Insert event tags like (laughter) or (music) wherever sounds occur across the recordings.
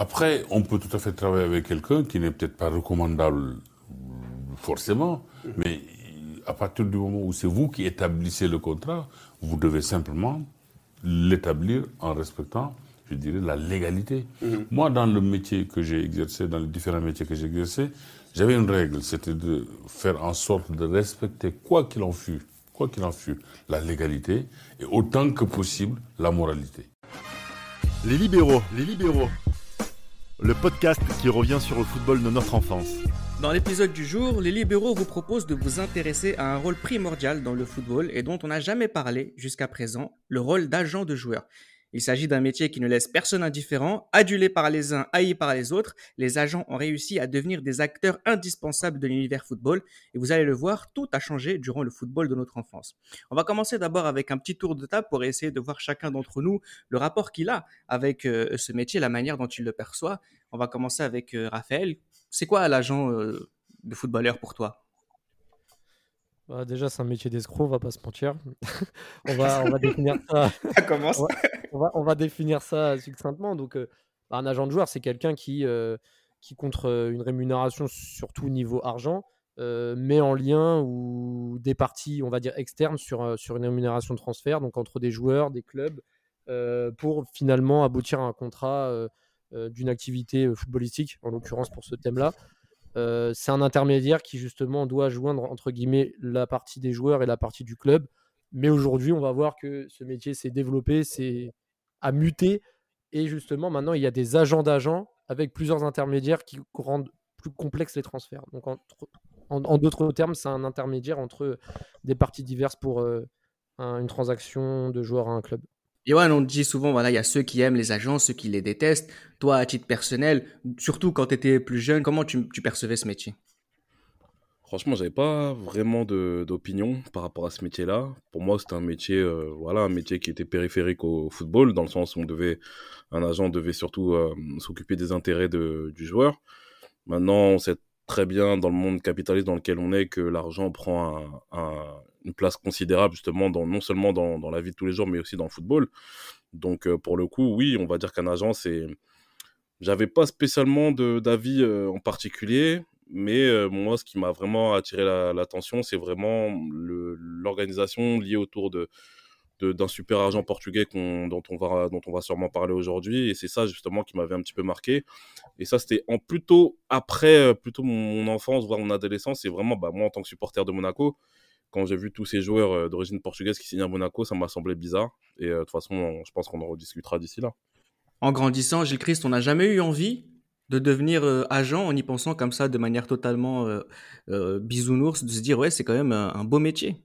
Après, on peut tout à fait travailler avec quelqu'un qui n'est peut-être pas recommandable forcément, mais à partir du moment où c'est vous qui établissez le contrat, vous devez simplement l'établir en respectant, je dirais, la légalité. Mhm. Moi, dans le métier que j'ai exercé, dans les différents métiers que j'ai exercés, j'avais une règle, c'était de faire en sorte de respecter, quoi qu'il en fût, quoi qu'il en fût, la légalité et autant que possible la moralité. Les libéraux, les libéraux. Le podcast qui revient sur le football de notre enfance. Dans l'épisode du jour, les libéraux vous proposent de vous intéresser à un rôle primordial dans le football et dont on n'a jamais parlé jusqu'à présent, le rôle d'agent de joueur. Il s'agit d'un métier qui ne laisse personne indifférent. Adulé par les uns, haï par les autres, les agents ont réussi à devenir des acteurs indispensables de l'univers football. Et vous allez le voir, tout a changé durant le football de notre enfance. On va commencer d'abord avec un petit tour de table pour essayer de voir chacun d'entre nous le rapport qu'il a avec euh, ce métier, la manière dont il le perçoit. On va commencer avec euh, Raphaël. C'est quoi l'agent euh, de footballeur pour toi? Bah, déjà, c'est un métier d'escroc, on va pas se mentir. (laughs) on, va, on va définir ça. (laughs) ça commence. on, va, on, va, définir ça succinctement. Donc, euh, bah, un agent de joueur, c'est quelqu'un qui, euh, qui, contre euh, une rémunération, surtout niveau argent, met en lien ou des parties, on va dire, externes sur, sur une rémunération de transfert, donc entre des joueurs, des clubs, pour finalement aboutir à un contrat d'une activité footballistique, en l'occurrence pour ce thème-là. C'est un intermédiaire qui justement doit joindre entre guillemets la partie des joueurs et la partie du club. Mais aujourd'hui, on va voir que ce métier s'est développé, a muté et justement maintenant il y a des agents d'agents avec plusieurs intermédiaires qui rendent plus complexes les transferts. Donc en, d'autres termes, c'est un intermédiaire entre des parties diverses pour une transaction de joueurs à un club. Ouais, on dit souvent, voilà, il y a ceux qui aiment les agents, ceux qui les détestent. Toi, à titre personnel, surtout quand tu étais plus jeune, comment tu, percevais ce métier? Franchement, j'avais pas vraiment d'opinion par rapport à ce métier-là. Pour moi, c'était un métier, euh, voilà, un métier qui était périphérique au football, dans le sens où on devait, un agent devait surtout euh, s'occuper des intérêts du joueur. Maintenant, on sait très bien dans le monde capitaliste dans lequel on est que l'argent prend une place considérable justement dans, non seulement dans, dans, la vie de tous les jours mais aussi dans le football. Donc euh, pour le coup, oui, on va dire qu'un agent, c'est... J'avais pas spécialement d'avis euh, en particulier, mais euh, moi, ce qui m'a vraiment attiré l'attention, c'est vraiment l'organisation liée autour de, d'un super agent portugais dont, on va, dont on va sûrement parler aujourd'hui. Et c'est ça justement qui m'avait un petit peu marqué. Et ça, c'était plutôt après plutôt mon, enfance, voire mon adolescence. Et vraiment, bah, moi, en tant que supporter de Monaco, quand j'ai vu tous ces joueurs euh, d'origine portugaise qui signent à Monaco, ça m'a semblé bizarre. Et euh, de toute façon, je pense qu'on en rediscutera d'ici là. En grandissant, Gilles Christ, on n'a jamais eu envie de devenir agent en y pensant comme ça de manière totalement bisounours, de se dire ouais, c'est quand même un beau métier.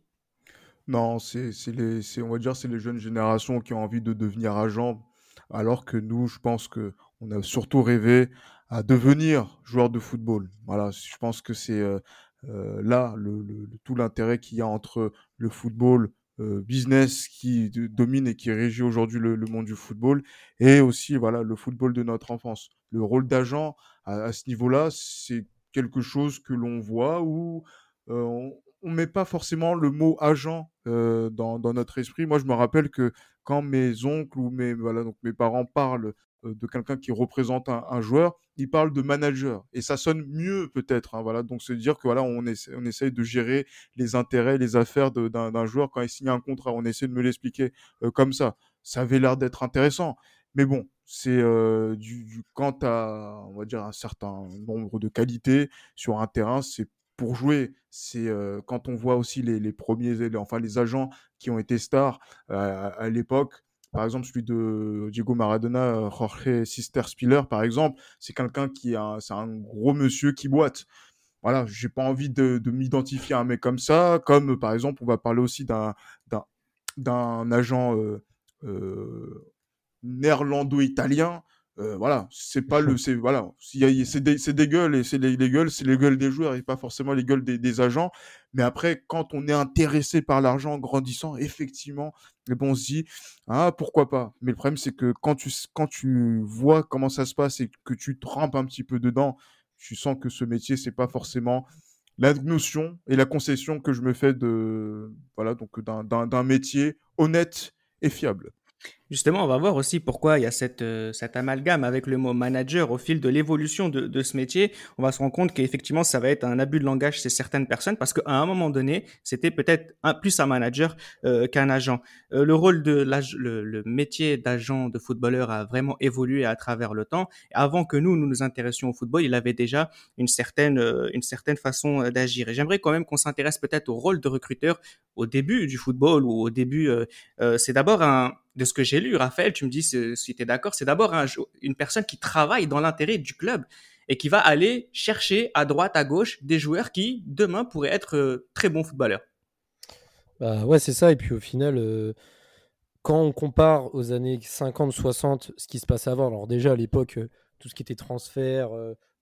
Non, c'est les on va dire, c'est les jeunes générations qui ont envie de devenir agents, alors que nous, je pense que on a surtout rêvé à devenir joueur de football. Voilà, je pense que c'est, euh, euh, là le tout l'intérêt qu'il y a entre le football, euh, business qui domine et qui régit aujourd'hui le monde du football et aussi, voilà, le football de notre enfance. Le rôle d'agent à ce niveau-là, c'est quelque chose que l'on voit où, on on met pas forcément le mot agent euh, dans, notre esprit. Moi, je me rappelle que quand mes oncles ou mes, voilà, donc mes parents parlent euh, de quelqu'un qui représente un, joueur, ils parlent de manager. Et ça sonne mieux peut-être. Hein, voilà, donc se dire que voilà, on, essaie, on essaye de gérer les intérêts, les affaires d'un joueur quand il signe un contrat. On essaie de me l'expliquer euh, comme ça. Ça avait l'air d'être intéressant. Mais bon, c'est du, du, quant à, on va dire, un certain nombre de qualités sur un terrain, c'est pour jouer, c'est quand on voit aussi les, premiers, enfin les agents qui ont été stars à l'époque. Par exemple, celui de Diego Maradona, Jorge Sister Spiller, par exemple, c'est quelqu'un qui a, c'est un gros monsieur qui boite. Voilà, j'ai pas envie de, m'identifier à un mec comme ça. Comme par exemple, on va parler aussi d'un d'un agent néerlando-italien euh, voilà, c'est pas le, c'est voilà, c'est des, des, gueules et c'est les, gueules, c'est les gueules des joueurs et pas forcément les gueules des, des, agents. Mais après, quand on est intéressé par l'argent grandissant, effectivement, eh bon, on se dit ah pourquoi pas? Mais le problème c'est que quand tu quand tu vois comment ça se passe et que tu trempes un petit peu dedans, tu sens que ce métier c'est pas forcément la notion et la concession que je me fais de voilà donc d'un métier honnête et fiable. Justement, on va voir aussi pourquoi il y a cette, euh, cet amalgame avec le mot manager au fil de l'évolution de, de ce métier. On va se rendre compte qu'effectivement, ça va être un abus de langage chez certaines personnes parce qu'à un moment donné, c'était peut-être un, plus un manager euh, qu'un agent. Euh, le rôle de le, le métier d'agent de footballeur a vraiment évolué à travers le temps. Avant que nous, nous nous intéressions au football, il avait déjà une certaine, une certaine façon d'agir. Et j'aimerais quand même qu'on s'intéresse peut-être au rôle de recruteur au début du football ou au début. c'est d'abord un de ce que j'ai lu, Raphaël, tu me dis si tu es d'accord, c'est d'abord une personne qui travaille dans l'intérêt du club et qui va aller chercher à droite, à gauche des joueurs qui, demain, pourraient être euh, très bons footballeurs. Bah ouais, c'est ça. Et puis au final, euh, quand on compare aux années 50-60, ce qui se passait avant, alors déjà à l'époque, euh, tout ce qui était transfert,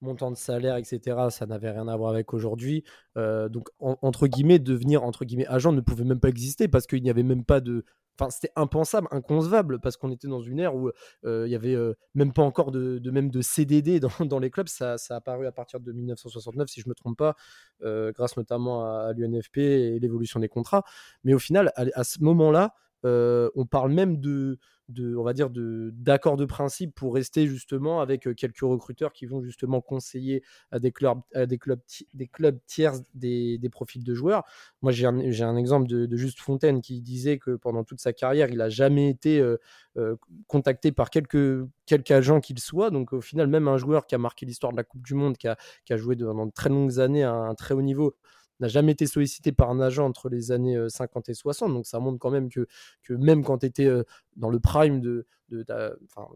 montant de salaire, etc., ça n'avait rien à voir avec aujourd'hui. Donc, en- entre guillemets, devenir entre guillemets agent ne pouvait même pas exister parce qu'il n'y avait même pas de. C'était impensable, inconcevable, parce qu'on était dans une ère où euh, il y avait euh, même pas encore de, même de CDD dans, les clubs. Ça, a apparu à partir de 1969, si je me trompe pas, euh, grâce notamment à, l'UNFP et l'évolution des contrats. Mais au final, à, ce moment-là, on parle même de, de, on va dire, de d'accord de principe pour rester justement avec euh, quelques recruteurs qui vont justement conseiller à des clubs, à des clubs, des clubs tiers des, des profils de joueurs. Moi, j'ai un, un exemple de, de Juste Fontaine qui disait que pendant toute sa carrière, il n'a jamais été euh, euh, contacté par quelque, quelque agent qu'il soit. Donc, au final, même un joueur qui a marqué l'histoire de la Coupe du Monde, qui a, qui a joué pendant de très longues années à un très haut niveau, n'a jamais été sollicité par un agent entre les années euh, 50 et 60. Donc, ça montre quand même que, même quand tu étais dans le prime de. de enfin,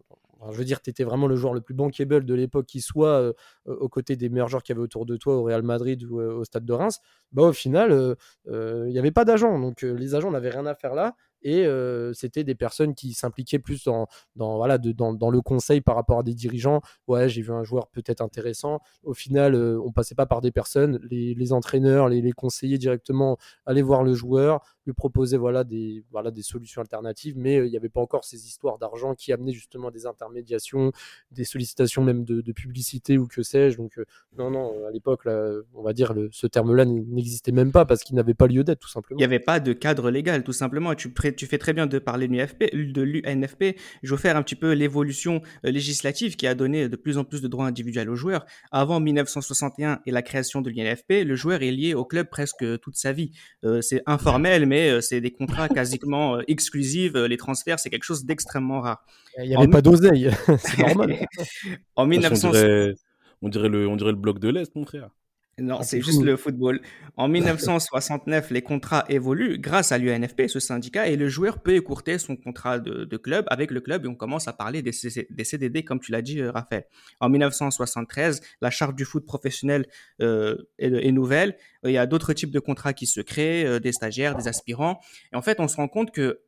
je veux dire, tu étais vraiment le joueur le plus bankable de l'époque qui soit aux côtés des meilleurs joueurs qu'il y avait autour de toi au Real Madrid ou au Stade de Reims. Bah, au final, il n'y avait pas d'agent. Donc, les agents n'avaient rien à faire là. Et euh, c'était des personnes qui s'impliquaient plus dans, dans, voilà, de- dans, dans le conseil par rapport à des dirigeants. Ouais, j'ai vu un joueur peut-être intéressant. Au final, euh, on passait pas par des personnes. Les, les entraîneurs, les, les conseillers directement allaient voir le joueur, lui proposaient voilà, des, voilà, des solutions alternatives. Mais euh, il n'y avait pas encore ces histoires d'argent qui amenaient justement des intermédiations, des sollicitations même de, de publicité ou que sais-je. Donc, euh, non, non, à l'époque, on va dire, le, ce terme-là n'existait même pas parce qu'il n'avait pas lieu d'être, tout simplement. Il n'y avait pas de cadre légal, tout simplement. Tu, tu fais très bien de parler de l'UNFP. Je veux faire un petit peu l'évolution euh, législative qui a donné de plus en plus de droits individuels aux joueurs. Avant 1961 et la création de l'UNFP, le joueur est lié au club presque toute sa vie. Euh, c'est informel, mais euh, c'est des contrats quasiment euh, exclusifs. Euh, Les transferts, c'est quelque chose d'extrêmement rare. Il n'y avait En pas d'oseille, (laughs) c'est normal. (laughs) En On 1900... dirait, on, dirait le, on dirait le bloc de l'Est, mon frère. Non, Ah, c'est juste fou. le football. En 1969, les contrats évoluent grâce à l'UNFP, ce syndicat, et le joueur peut écourter son contrat de, de club avec le club et on commence à parler des, CDD, comme tu l'as dit, euh, Raphaël. En 1973, la charte du foot professionnel euh, est, est nouvelle. Il y a d'autres types de contrats qui se créent, euh, des stagiaires, des aspirants. Et en fait, on se rend compte que,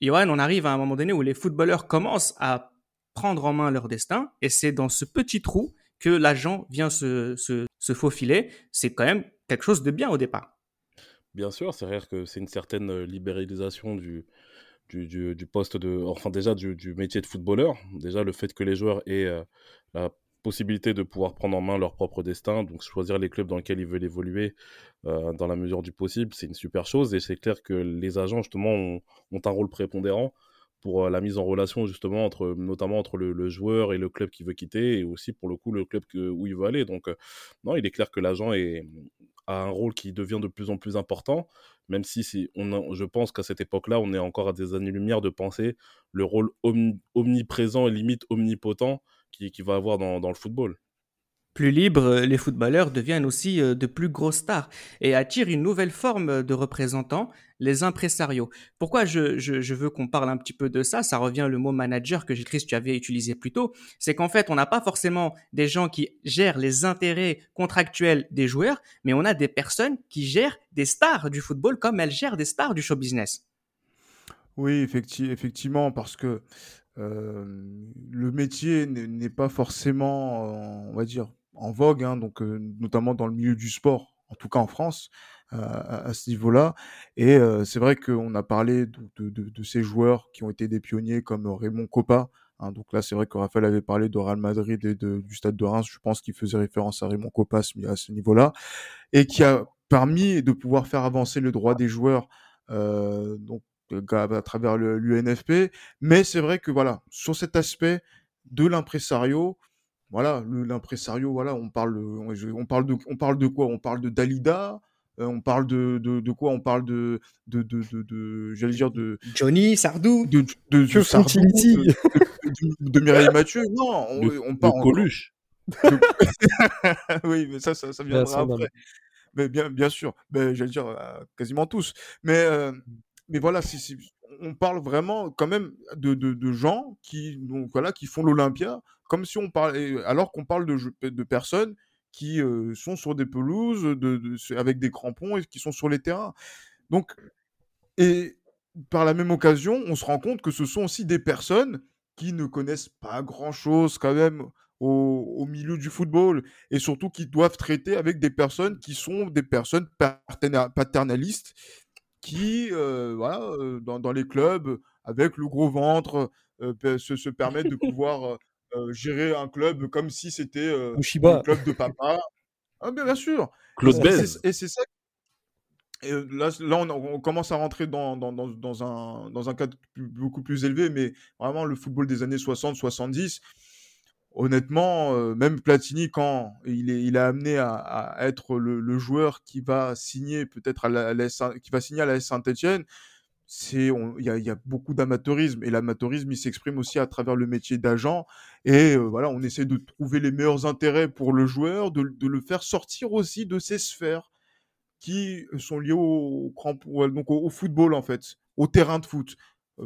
Johan, on arrive à un moment donné où les footballeurs commencent à prendre en main leur destin et c'est dans ce petit trou que l'agent vient se, se, se faufiler. C'est quand même quelque chose de bien au départ. Bien sûr, c'est vrai que c'est une certaine euh, libéralisation du, du, du, poste de. Enfin, déjà du, du métier de footballeur. Déjà, le fait que les joueurs aient euh, la possibilité de pouvoir prendre en main leur propre destin, donc choisir les clubs dans lesquels ils veulent évoluer euh, dans la mesure du possible, c'est une super chose. Et c'est clair que les agents, justement, ont un rôle prépondérant pour la mise en relation, justement, entre, notamment entre le, joueur et le club qui veut quitter, et aussi pour le coup, le club où il veut aller. Donc, non, il est clair que l'agent a un rôle qui devient de plus en plus important, même si, on je pense qu'à cette époque-là, on est encore à des années-lumière de penser le rôle omni- omniprésent et limite omnipotent qu'il qui va avoir dans le football. Plus libres, les footballeurs deviennent aussi euh, de plus grosses stars et attirent une nouvelle forme de représentants, les impresarios. Pourquoi je, veux qu'on parle un petit peu de ça? Ça revient le mot manager que Chris, tu avais utilisé plus tôt. C'est qu'en fait, on n'a pas forcément des gens qui gèrent les intérêts contractuels des joueurs, mais on a des personnes qui gèrent des stars du football comme elles gèrent des stars du show business. Oui, effecti- effectivement, parce que euh, le métier n'est pas forcément, euh, on va dire, en vogue, hein, donc euh, notamment dans le milieu du sport, en tout cas en France, euh, à, ce niveau-là. Et c'est vrai qu'on a parlé de, de- de- ces joueurs qui ont été des pionniers comme Raymond Coppa. hein, donc là, c'est vrai que Raphaël avait parlé de Real Madrid et du Stade de Reims. Je pense qu'il faisait référence à Raymond Coppa à ce, niveau-là, et qui a permis de pouvoir faire avancer le droit des joueurs. donc à travers l'UNFP. Mais c'est vrai que voilà, sur cet aspect de l'impresario, voilà, l'impresario, voilà, on parle, on, parle de, on parle de quoi On parle de Dalida, euh, on parle de, de, quoi On parle de, de, de, de, j'allais dire de Johnny Sardou, de, de, de, Sardou, de, Mireille Mathieu. Non, on, on parle de Coluche. oui, mais ça, ça, ça viendra après. Mais bien, bien sûr, mais j'allais dire euh, quasiment tous. Mais, euh, mais voilà, si, on parle vraiment quand même de, de, de gens qui, donc, voilà, qui font l'Olympia, comme si on parlait, alors qu'on parle de, de personnes qui sont sur des pelouses de, avec des crampons et qui sont sur les terrains. Donc, et par la même occasion, on se rend compte que ce sont aussi des personnes qui ne connaissent pas grand-chose quand même au, milieu du football et surtout qui doivent traiter avec des personnes qui sont des personnes paternalistes qui, voilà, dans, les clubs, avec le gros ventre, se, se permettent de (laughs) pouvoir gérer un club comme si c'était un club de papa. Ah, bien, sûr. Claude Et c'est ça. Et là, là on, commence à rentrer dans, dans, dans, dans, un, dans un cadre beaucoup plus élevé, mais vraiment le football des années 60-70, honnêtement, même Platini, quand il est, il a amené à, être le, joueur qui va signer peut-être à la, qui va signer à la Saint-Etienne, il y a, beaucoup d'amateurisme et l'amateurisme il s'exprime aussi à travers le métier d'agent et voilà on essaie de trouver les meilleurs intérêts pour le joueur de, le faire sortir aussi de ces sphères qui sont liées au, donc au, football en fait au terrain de foot.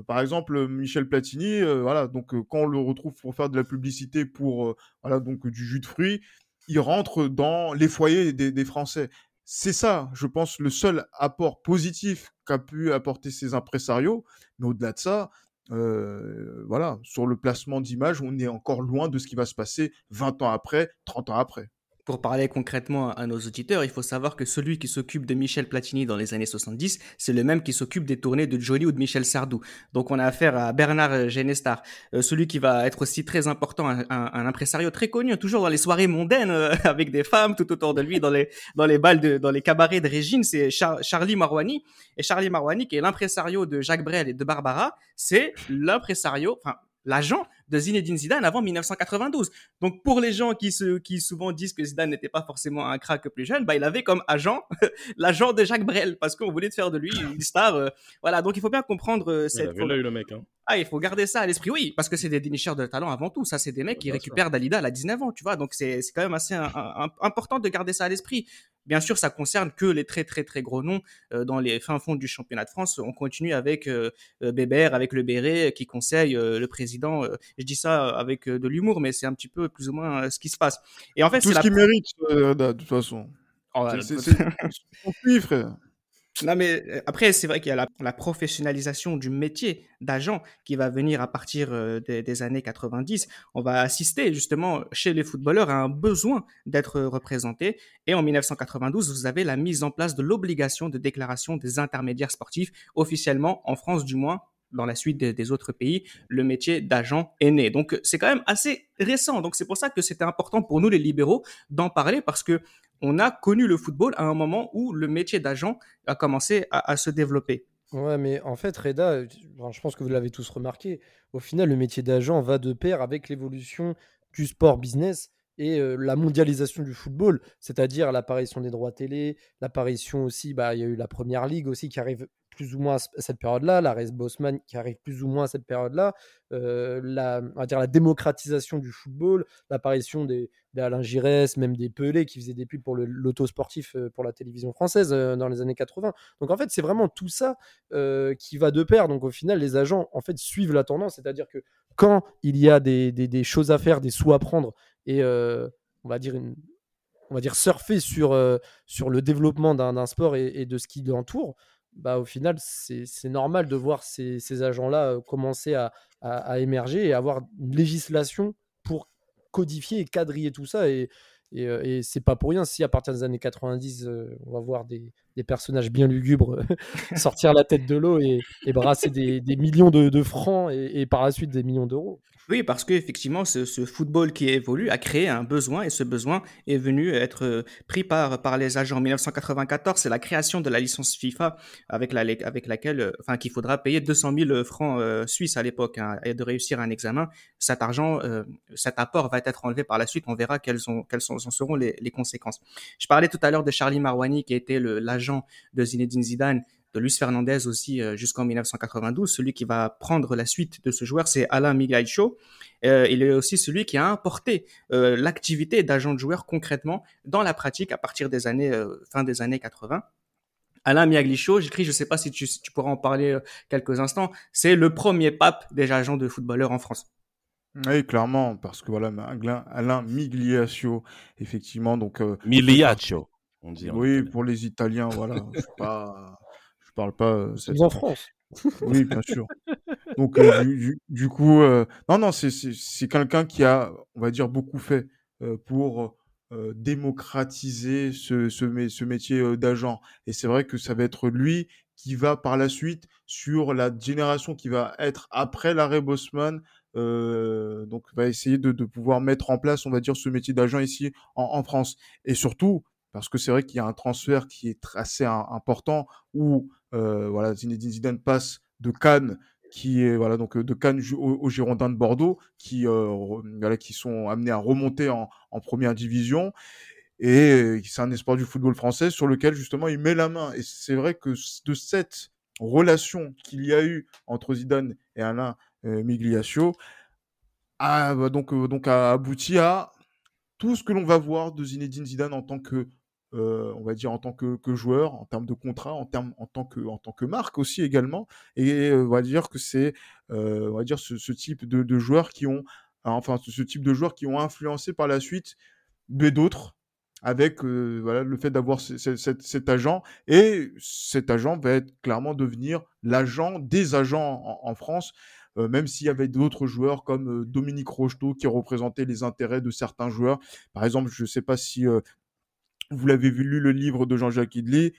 Par exemple Michel Platini voilà donc quand on le retrouve pour faire de la publicité pour voilà donc du jus de fruits il rentre dans les foyers des Français c'est ça, je pense, le seul apport positif qu'a pu apporter ces impresarios. Mais au-delà de ça, euh, voilà, sur le placement d'image, on est encore loin de ce qui va se passer 20 ans après, 30 ans après. Pour parler concrètement à nos auditeurs, il faut savoir que celui qui s'occupe de Michel Platini dans les années 70, c'est le même qui s'occupe des tournées de Johnny ou de Michel Sardou. Donc on a affaire à Bernard Genestar, euh, celui qui va être aussi très important, un, impresario très connu, toujours dans les soirées mondaines euh, (laughs) avec des femmes tout autour de lui, dans les dans les balles dans les cabarets de Régine, c'est Charlie Marouani. Et Charlie Marouani, qui est l'impresario de Jacques Brel et de Barbara, c'est l'impresario, enfin l'agent de Zinedine Zidane avant 1992. Donc pour les gens qui, se, qui souvent disent que Zidane n'était pas forcément un crack plus jeune, bah, il avait comme agent (laughs) l'agent de Jacques Brel parce qu'on voulait faire de lui une star. Euh, voilà, donc il faut bien comprendre euh, cette... Il avait le mec. Hein. Ah, il faut garder ça à l'esprit, oui, parce que c'est des dénicheurs de talent avant tout. Ça, c'est des mecs qui récupèrent Dalida à 19 ans, tu vois. Donc c'est quand même assez important de garder ça à l'esprit. Bien sûr, ça concerne que les très très très gros noms euh, dans les fins fonds du championnat de France. On continue avec euh, euh, Bébert, avec le Béret qui conseille le président. je dis ça avec de l'humour, mais c'est un petit peu plus ou moins ce qui se passe. Et en fait, tout ce qu'il mérite de toute façon. Oh, c'est c'est frère. Non, mais euh, après, c'est vrai qu'il y a la, professionnalisation du métier d'agent qui va venir à partir euh, des, années 90. On va assister justement chez les footballeurs à un besoin d'être représenté. Et en 1992, vous avez la mise en place de l'obligation de déclaration des intermédiaires sportifs officiellement, en France du moins, dans la suite des, des autres pays, le métier d'agent est né. Donc c'est quand même assez récent. Donc c'est pour ça que c'était important pour nous les libéraux d'en parler parce que on a connu le football à un moment où le métier d'agent a commencé à, se développer. Ouais, mais en fait, Reda, je pense que vous l'avez tous remarqué, au final, le métier d'agent va de pair avec l'évolution du sport business et la mondialisation du football, c'est-à-dire l'apparition des droits télé, l'apparition aussi, bah, il y a eu la première ligue aussi qui arrive plus ou moins à cette période-là, la Race Bosman qui arrive plus ou moins à cette période-là, la, on va dire la démocratisation du football, l'apparition des, des, Giresse, même des Pelé qui faisaient des pubs pour l'auto sportif pour la télévision française dans les années 80. Donc en fait, c'est vraiment tout ça qui va de pair. Donc au final, les agents en fait suivent la tendance, c'est-à-dire que quand il y a des, des, choses à faire, des sous à prendre et on va dire on va dire surfer sur, sur le développement d'un sport et, et, de ce qui l'entoure, bah, au final, c'est normal de voir ces, agents-là commencer à, émerger et avoir une législation pour codifier et quadriller tout ça. Et, et, c'est pas pour rien si à partir des années 90, on va voir des, des personnages bien lugubres (laughs) sortir la tête de l'eau et, brasser des, millions de, francs et, par la suite des millions d'euros. Oui, parce qu'effectivement, ce, ce football qui évolue a créé un besoin et ce besoin est venu être euh, pris par, par les agents. En 1994, c'est la création de la licence FIFA avec, la, avec laquelle, euh, enfin, qu'il faudra payer 200 000 francs euh, suisses à l'époque hein, et de réussir un examen. Cet argent, cet apport va être enlevé par la suite. On verra quelles, sont, quelles en seront les, les conséquences. Je parlais tout à l'heure de Charlie Marwani qui était l'agent de Zinedine Zidane de Luis Fernandez aussi euh, jusqu'en 1992. Celui qui va prendre la suite de ce joueur, c'est Alain Migliaccio. Euh, il est aussi celui qui a importé euh, l'activité d'agent de joueur concrètement dans la pratique à partir des années fin des années 80. Alain Miaglicho, j'écris, je ne sais pas si tu, pourras en parler quelques instants, c'est le premier pape des agents de footballeurs en France. Oui, clairement, parce que voilà, Alain Migliaccio, effectivement, donc. Migliaccio, on dit. Oui, pour les Italiens, voilà. (laughs) je pas parle pas. Euh, c'est en France. Oui, bien sûr. Donc, euh, du, coup, euh, non, non, c'est quelqu'un qui a, on va dire, beaucoup fait pour démocratiser ce, ce, métier d'agent. Et c'est vrai que ça va être lui qui va par la suite, sur la génération qui va être après l'arrêt Bosman, donc va essayer de, pouvoir mettre en place, on va dire, ce métier d'agent ici en, en, France. Et surtout, parce que c'est vrai qu'il y a un transfert qui est assez important où euh, voilà, Zinedine Zidane passe de Cannes qui est voilà donc de Cannes aux, Girondins de Bordeaux qui euh, voilà, qui sont amenés à remonter en, première division. Et c'est un espoir du football français sur lequel justement il met la main. Et c'est vrai que de cette relation qu'il y a eu entre Zidane et Alain euh, Migliaccio a, donc donc a abouti à tout ce que l'on va voir de Zinedine Zidane en tant que euh, on va dire en tant que, joueur, en termes de contrat, en termes en tant que en tant que marque aussi également. Et euh, on va dire que c'est euh, on va dire ce, type de, joueurs qui ont enfin ce type de joueurs qui ont influencé par la suite d'autres avec voilà le fait d'avoir cet agent et cet agent va être clairement devenir l'agent des agents en, France. même s'il y avait d'autres joueurs comme Dominique Rocheteau qui représentait les intérêts de certains joueurs. Par exemple, je ne sais pas si vous l'avez vu lu le livre de Jean-Jacques Idley,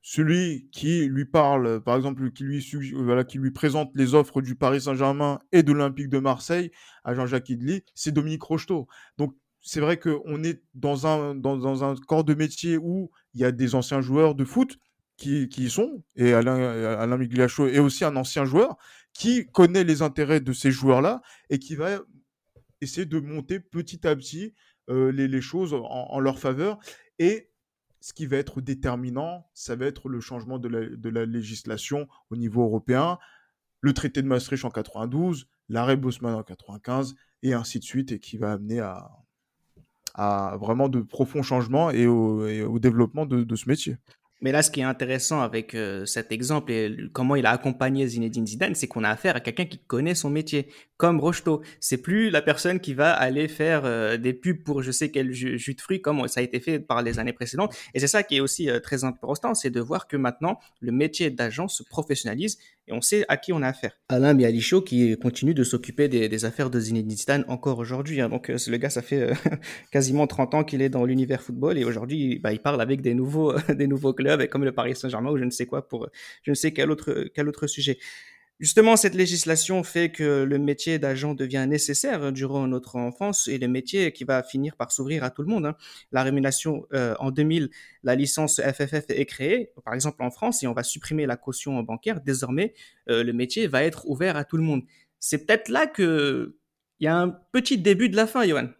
celui qui lui parle, par exemple, qui lui, voilà, qui lui présente les offres du Paris Saint-Germain et de l'Olympique de Marseille à Jean-Jacques Idley, c'est Dominique Rocheteau. Donc, c'est vrai qu'on est dans un, dans, un corps de métier où il y a des anciens joueurs de foot qui, qui y sont, et Alain, Alain Migliacho est aussi un ancien joueur qui connaît les intérêts de ces joueurs-là et qui va essayer de monter petit à petit euh, les, choses en, leur faveur. Et ce qui va être déterminant, ça va être le changement de la, législation au niveau européen, le traité de Maastricht en 92, l'arrêt Bosman en 95, et ainsi de suite, et qui va amener à, à vraiment de profonds changements et au, développement de, ce métier. Mais là, ce qui est intéressant avec euh, cet exemple et comment il a accompagné Zinedine Zidane, c'est qu'on a affaire à quelqu'un qui connaît son métier, comme Rocheteau. C'est plus la personne qui va aller faire euh, des pubs pour je sais quel jus, de fruits, comme ça a été fait par les années précédentes. Et c'est ça qui est aussi euh, très important, c'est de voir que maintenant, le métier d'agent se professionnalise et on sait à qui on a affaire. Alain Bialichaud qui continue de s'occuper des, affaires de Zinedine Zidane encore aujourd'hui. Hein. Donc le gars, ça fait (laughs) quasiment 30 ans qu'il est dans l'univers football et aujourd'hui, bah, il parle avec des nouveaux, (laughs) des nouveaux clubs comme le Paris Saint-Germain ou je ne sais quoi pour je ne sais quel autre, quel autre sujet. Justement, cette législation fait que le métier d'agent devient nécessaire durant notre enfance et le métier qui va finir par s'ouvrir à tout le monde. Hein. La rémunération euh, en 2000, la licence FFF est créée, par exemple en France, et on va supprimer la caution bancaire. Désormais, euh, le métier va être ouvert à tout le monde. C'est peut-être là que il y a un petit début de la fin, Johan.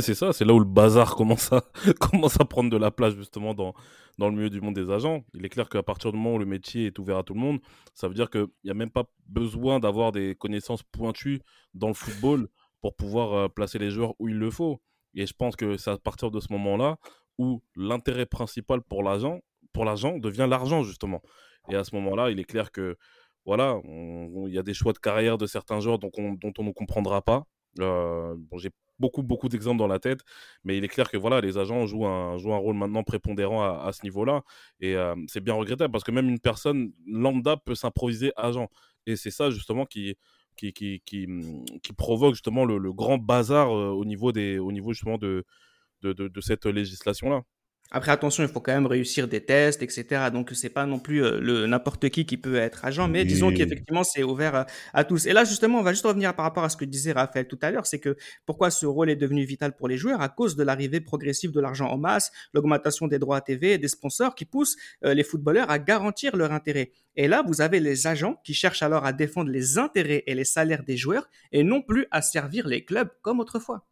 C'est ça, c'est là où le bazar (laughs) commence à, commence à prendre de la place justement dans, dans le milieu du monde des agents. Il est clair qu'à partir du moment où le métier est ouvert à tout le monde, ça veut dire qu'il n'y a même pas besoin d'avoir des connaissances pointues dans le football pour pouvoir euh, placer les joueurs où il le faut. Et je pense que c'est à partir de ce moment-là où l'intérêt principal pour l'agent, pour l'agent devient l'argent justement. Et à ce moment-là, il est clair que voilà, il y a des choix de carrière de certains joueurs dont on, dont on ne comprendra pas. Euh, bon, j'ai beaucoup, beaucoup d'exemples dans la tête, mais il est clair que voilà, les agents jouent un, jouent un rôle maintenant prépondérant à, ce niveau-là. Et euh, c'est bien regrettable parce que même une personne lambda peut s'improviser agent. Et c'est ça justement qui, qui, qui, qui, qui provoque justement le, grand bazar euh, au, niveau des, au niveau justement de, de, de, cette législation-là. Après, attention, il faut quand même réussir des tests, etc. Donc, c'est pas non plus euh, le n'importe qui qui peut être agent, mais disons qu'effectivement, c'est ouvert à, à tous. Et là, justement, on va juste revenir par rapport à ce que disait Raphaël tout à l'heure, c'est que pourquoi ce rôle est devenu vital pour les joueurs? À cause de l'arrivée progressive de l'argent en masse, l'augmentation des droits à TV et des sponsors qui poussent euh, les footballeurs à garantir leur intérêt. Et là, vous avez les agents qui cherchent alors à défendre les intérêts et les salaires des joueurs et non plus à servir les clubs comme autrefois.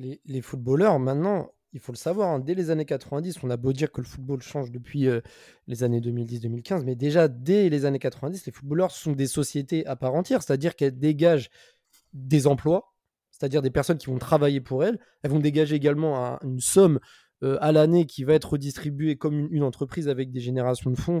Les, les footballeurs, maintenant, il faut le savoir, hein, dès les années 90, on a beau dire que le football change depuis euh, les années 2010-2015, mais déjà dès les années 90, les footballeurs sont des sociétés à part entière, c'est-à-dire qu'elles dégagent des emplois, c'est-à-dire des personnes qui vont travailler pour elles. Elles vont dégager également un- une somme euh, à l'année qui va être redistribuée comme une, entreprise avec des générations de fonds,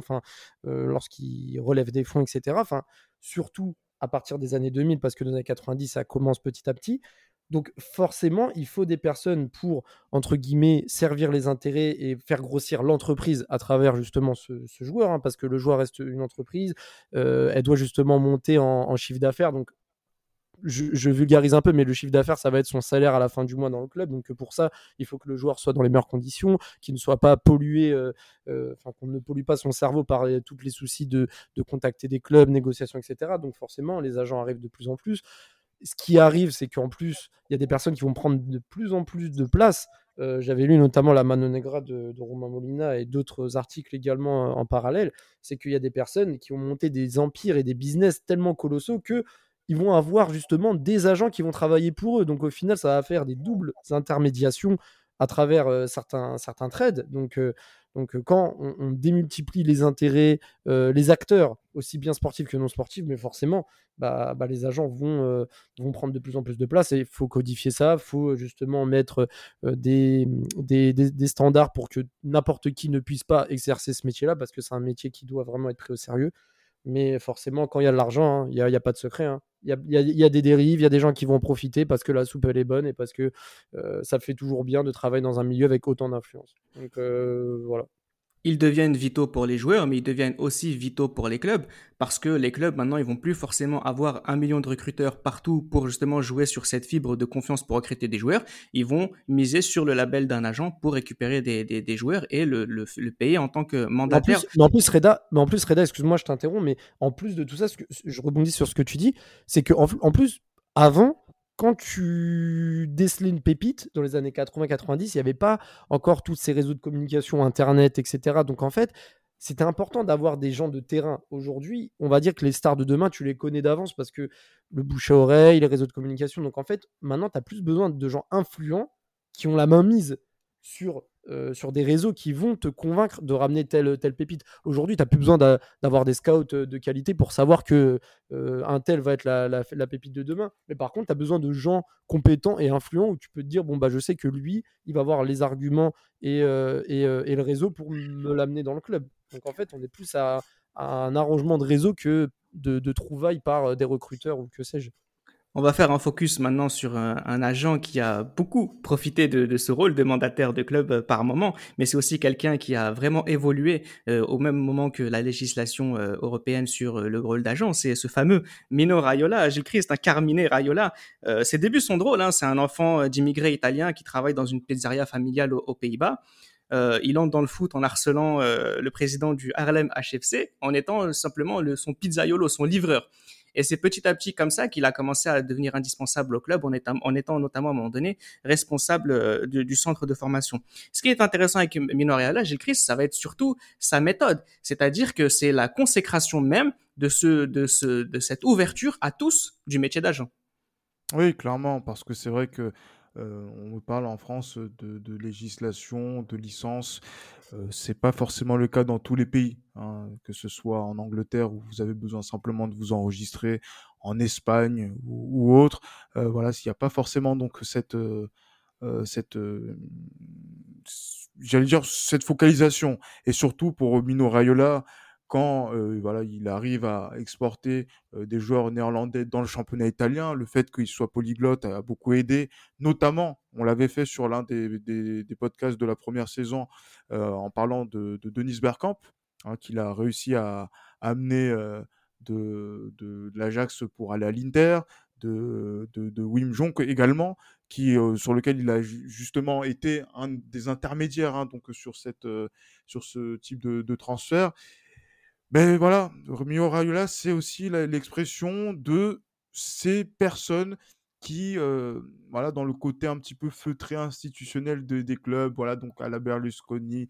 euh, lorsqu'ils relèvent des fonds, etc. Enfin, surtout à partir des années 2000, parce que dans les années 90, ça commence petit à petit. Donc forcément, il faut des personnes pour, entre guillemets, servir les intérêts et faire grossir l'entreprise à travers justement ce, joueur, hein, parce que le joueur reste une entreprise, euh, elle doit justement monter en, chiffre d'affaires. Donc je, vulgarise un peu, mais le chiffre d'affaires, ça va être son salaire à la fin du mois dans le club. Donc pour ça, il faut que le joueur soit dans les meilleures conditions, qu'il ne soit pas pollué, euh, euh, qu'on ne pollue pas son cerveau par euh, tous les soucis de contacter des clubs, négociations, etc. Donc forcément, les agents arrivent de plus en plus ce qui arrive, c'est qu'en plus, il y a des personnes qui vont prendre de plus en plus de place. Euh, J'avais lu notamment La Mano Negra de, Romain Molina et d'autres articles également euh, en parallèle. C'est qu'il y a des personnes qui ont monté des empires et des business tellement colossaux que ils vont avoir justement des agents qui vont travailler pour eux. Donc au final, ça va faire des doubles intermédiations à travers euh, certains, certains trades. Donc, donc quand on, démultiplie les intérêts, les acteurs, aussi bien sportifs que non sportifs, mais forcément, bah, bah, les agents vont, prendre de plus en plus de place et il faut codifier ça, il faut justement mettre des standards pour que n'importe qui ne puisse pas exercer ce métier-là, parce que c'est un métier qui doit vraiment être pris au sérieux. Mais forcément, quand il y a de l'argent, hein, il n'y a, pas de secret. hein. Il y a des dérives, il y a des gens qui vont en profiter parce que la soupe, elle est bonne et parce que euh, ça fait toujours bien de travailler dans un milieu avec autant d'influence. Donc euh, voilà. Ils deviennent vitaux pour les joueurs, mais ils deviennent aussi vitaux pour les clubs, parce que les clubs, maintenant, ils vont plus forcément avoir un million de recruteurs partout pour justement jouer sur cette fibre de confiance pour recruter des joueurs. Ils vont miser sur le label d'un agent pour récupérer des, des, des joueurs et le, le, le payer en tant que en mandataire. plus, mais en plus, Reda, mais en plus, Reda, excuse-moi, je t'interromps, mais en plus de tout ça, ce que- je rebondis sur ce que tu dis, c'est que en, en plus, avant, quand tu décelais une pépite dans les années 80-90, il n'y avait pas encore tous ces réseaux de communication, Internet, etc. Donc en fait, c'était important d'avoir des gens de terrain. Aujourd'hui, on va dire que les stars de demain, tu les connais d'avance parce que le bouche à oreille, les réseaux de communication. Donc en fait, maintenant, tu as plus besoin de gens influents qui ont la main mise sur, euh, sur des réseaux qui vont te convaincre de ramener telle, telle pépite. Aujourd'hui, tu n'as plus besoin d'a- d'avoir des scouts euh, de qualité pour savoir que euh, un tel va être la, la- pépite de demain. Mais par contre, tu as besoin de gens compétents et influents où tu peux te dire, bon, bah, je sais que lui, il va avoir les arguments et, et, et le réseau pour me l'amener dans le club. Donc en fait, on est plus à, un arrangement de réseau que de, trouvailles par des recruteurs ou que sais-je. On va faire un focus maintenant sur un, agent qui a beaucoup profité de, de ce rôle de mandataire de club euh, par moment, mais c'est aussi quelqu'un qui a vraiment évolué euh, au même moment que la législation euh, européenne sur le rôle d'agent. C'est ce fameux Mino Raiola. Gilles Christ, un Carmine Raiola. Ses débuts sont drôles. Hein. C'est un enfant d'immigrés italiens qui travaille dans une pizzeria familiale aux Pays-Bas. Euh, il entre dans le foot en harcelant euh, le président du Harlem HFC en étant simplement le, son pizzaiolo, son livreur. Et c'est petit à petit comme ça qu'il a commencé à devenir indispensable au club en étant, en étant notamment à un moment donné responsable euh, du, centre de formation. Ce qui est intéressant avec Mino Raiola, Gilles Christ, ça va être surtout sa méthode. C'est-à-dire que c'est la consécration même de, ce, de, ce, de cette ouverture à tous du métier d'agent. Oui, clairement, parce que c'est vrai que euh, on parle en France de, de législation, de licence. Euh, c'est pas forcément le cas dans tous les pays, hein, que ce soit en Angleterre où vous avez besoin simplement de vous enregistrer, en Espagne ou, autre. Euh, voilà, s'il n'y a pas forcément donc cette euh, euh, cette euh, j'allais dire cette focalisation et surtout pour Mino Raiola quand voilà, il arrive à exporter des joueurs néerlandais dans le championnat italien, le fait qu'il soit polyglotte a beaucoup aidé, notamment, on l'avait fait sur l'un des, des, podcasts de la première saison en parlant de, de Denis Bergkamp, hein, qu'il a réussi à, amener de, de, l'Ajax pour aller à l'Inter, de, de, Wim Jonk également, qui, sur lequel il a justement été un des intermédiaires hein, donc, sur, cette, sur ce type de transfert. Mais voilà, Romeo Raiola, c'est aussi l'expression de ces personnes qui, voilà, dans le côté un petit peu feutré institutionnel des clubs, voilà, donc à la Berlusconi,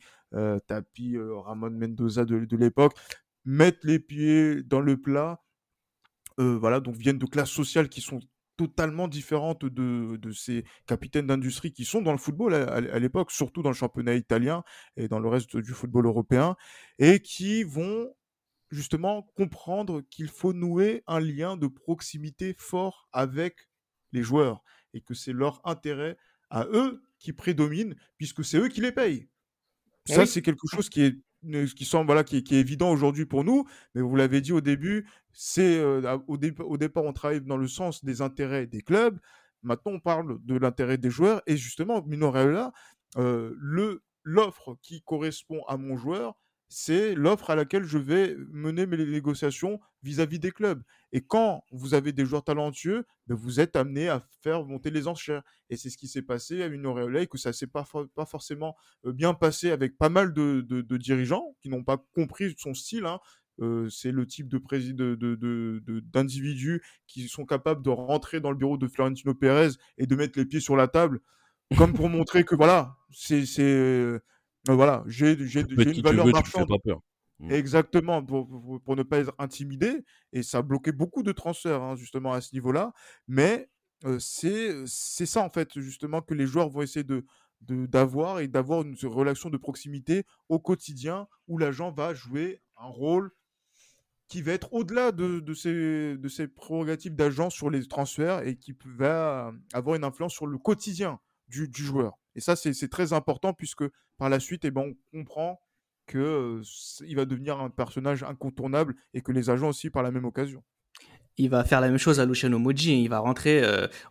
Tapi, Ramon Mendoza de, de l'époque, mettent les pieds dans le plat, voilà, donc viennent de classes sociales qui sont totalement différentes de, de ces capitaines d'industrie qui sont dans le football à l'époque, surtout dans le championnat italien et dans le reste du football européen, et qui vont justement comprendre qu'il faut nouer un lien de proximité fort avec les joueurs et que c'est leur intérêt à eux qui prédomine puisque c'est eux qui les payent. Eh Ça, c'est quelque chose qui est qui semble voilà qui est, qui est évident aujourd'hui pour nous, mais vous l'avez dit au début, c'est euh, au, au, départ on travaille dans le sens des intérêts des clubs. Maintenant on parle de l'intérêt des joueurs et justement Mino là euh, le l'offre qui correspond à mon joueur, c'est l'offre à laquelle je vais mener mes négociations vis-à-vis des clubs. Et quand vous avez des joueurs talentueux, ben, vous êtes amené à faire monter les enchères. Et c'est ce qui s'est passé à une et que ça s'est pas, pas forcément bien passé avec pas mal de, dirigeants qui n'ont pas compris son style. Hein. c'est le type de d'individus qui sont capables de rentrer dans le bureau de Florentino Pérez et de mettre les pieds sur la table, comme pour montrer que voilà, c'est voilà, j'ai une valeur marchande. Mmh. Exactement, pour, pour, ne pas être intimidé. Et ça a bloqué beaucoup de transferts, hein, justement, à ce niveau-là. Mais c'est ça, en fait, justement, que les joueurs vont essayer de d'avoir et d'avoir une relation de proximité au quotidien où l'agent va jouer un rôle qui va être au-delà de, de, ses, de ses prérogatives d'agent sur les transferts et qui va avoir une influence sur le quotidien du, du joueur. Et ça, c'est très important puisque par la suite, eh ben, on comprend qu'il il va devenir un personnage incontournable et que les agents aussi par la même occasion. Il va faire la même chose à Luciano Moji. Il va rentrer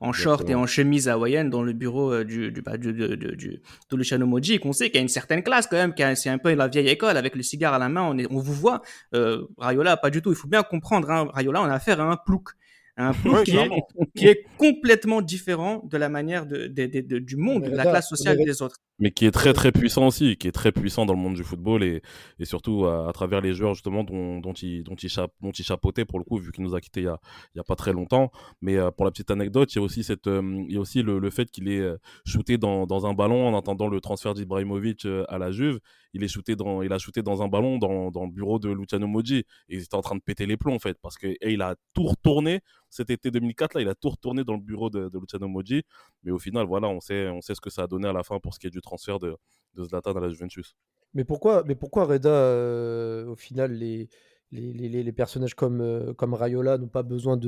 en short et en chemise hawaïenne dans le bureau du, du, bah, du, du, du, de Luciano Moji, qu'on sait qu'il y a une certaine classe quand même, c'est un peu la vieille école avec le cigare à la main. On, est, on vous voit. Euh, Rayola, pas du tout. Il faut bien comprendre. Hein, Rayola, on a affaire à un plouc un plouc qui, est, qui, est, complètement différent de la manière de, de, de, du monde, de la classe sociale des autres. Mais qui est très très puissant aussi, qui est très puissant dans le monde du football et, et surtout à, travers les joueurs justement dont, dont, il, dont, il, dont il chapeautait pour le coup, vu qu'il nous a quittés il y a, il y a pas très longtemps. Mais euh, pour la petite anecdote, il y a aussi, cette, euh, il y a aussi le, le fait qu'il est euh, shooté dans, dans un ballon en attendant le transfert d'Ibrahimovic à la Juve il est shooté dans, il a shooté dans un ballon dans, dans le bureau de Luciano Moggi et il était en train de péter les plombs en fait parce que et il a tout retourné cet été 2004 là, il a tout retourné dans le bureau de, Luciano Moggi, mais au final voilà, on sait, ce que ça a donné à la fin pour ce qui est du transfert de, Zlatan à la Juventus. Mais pourquoi, mais pourquoi Reda, euh, au final, les, personnages comme, euh, Rayola n'ont pas besoin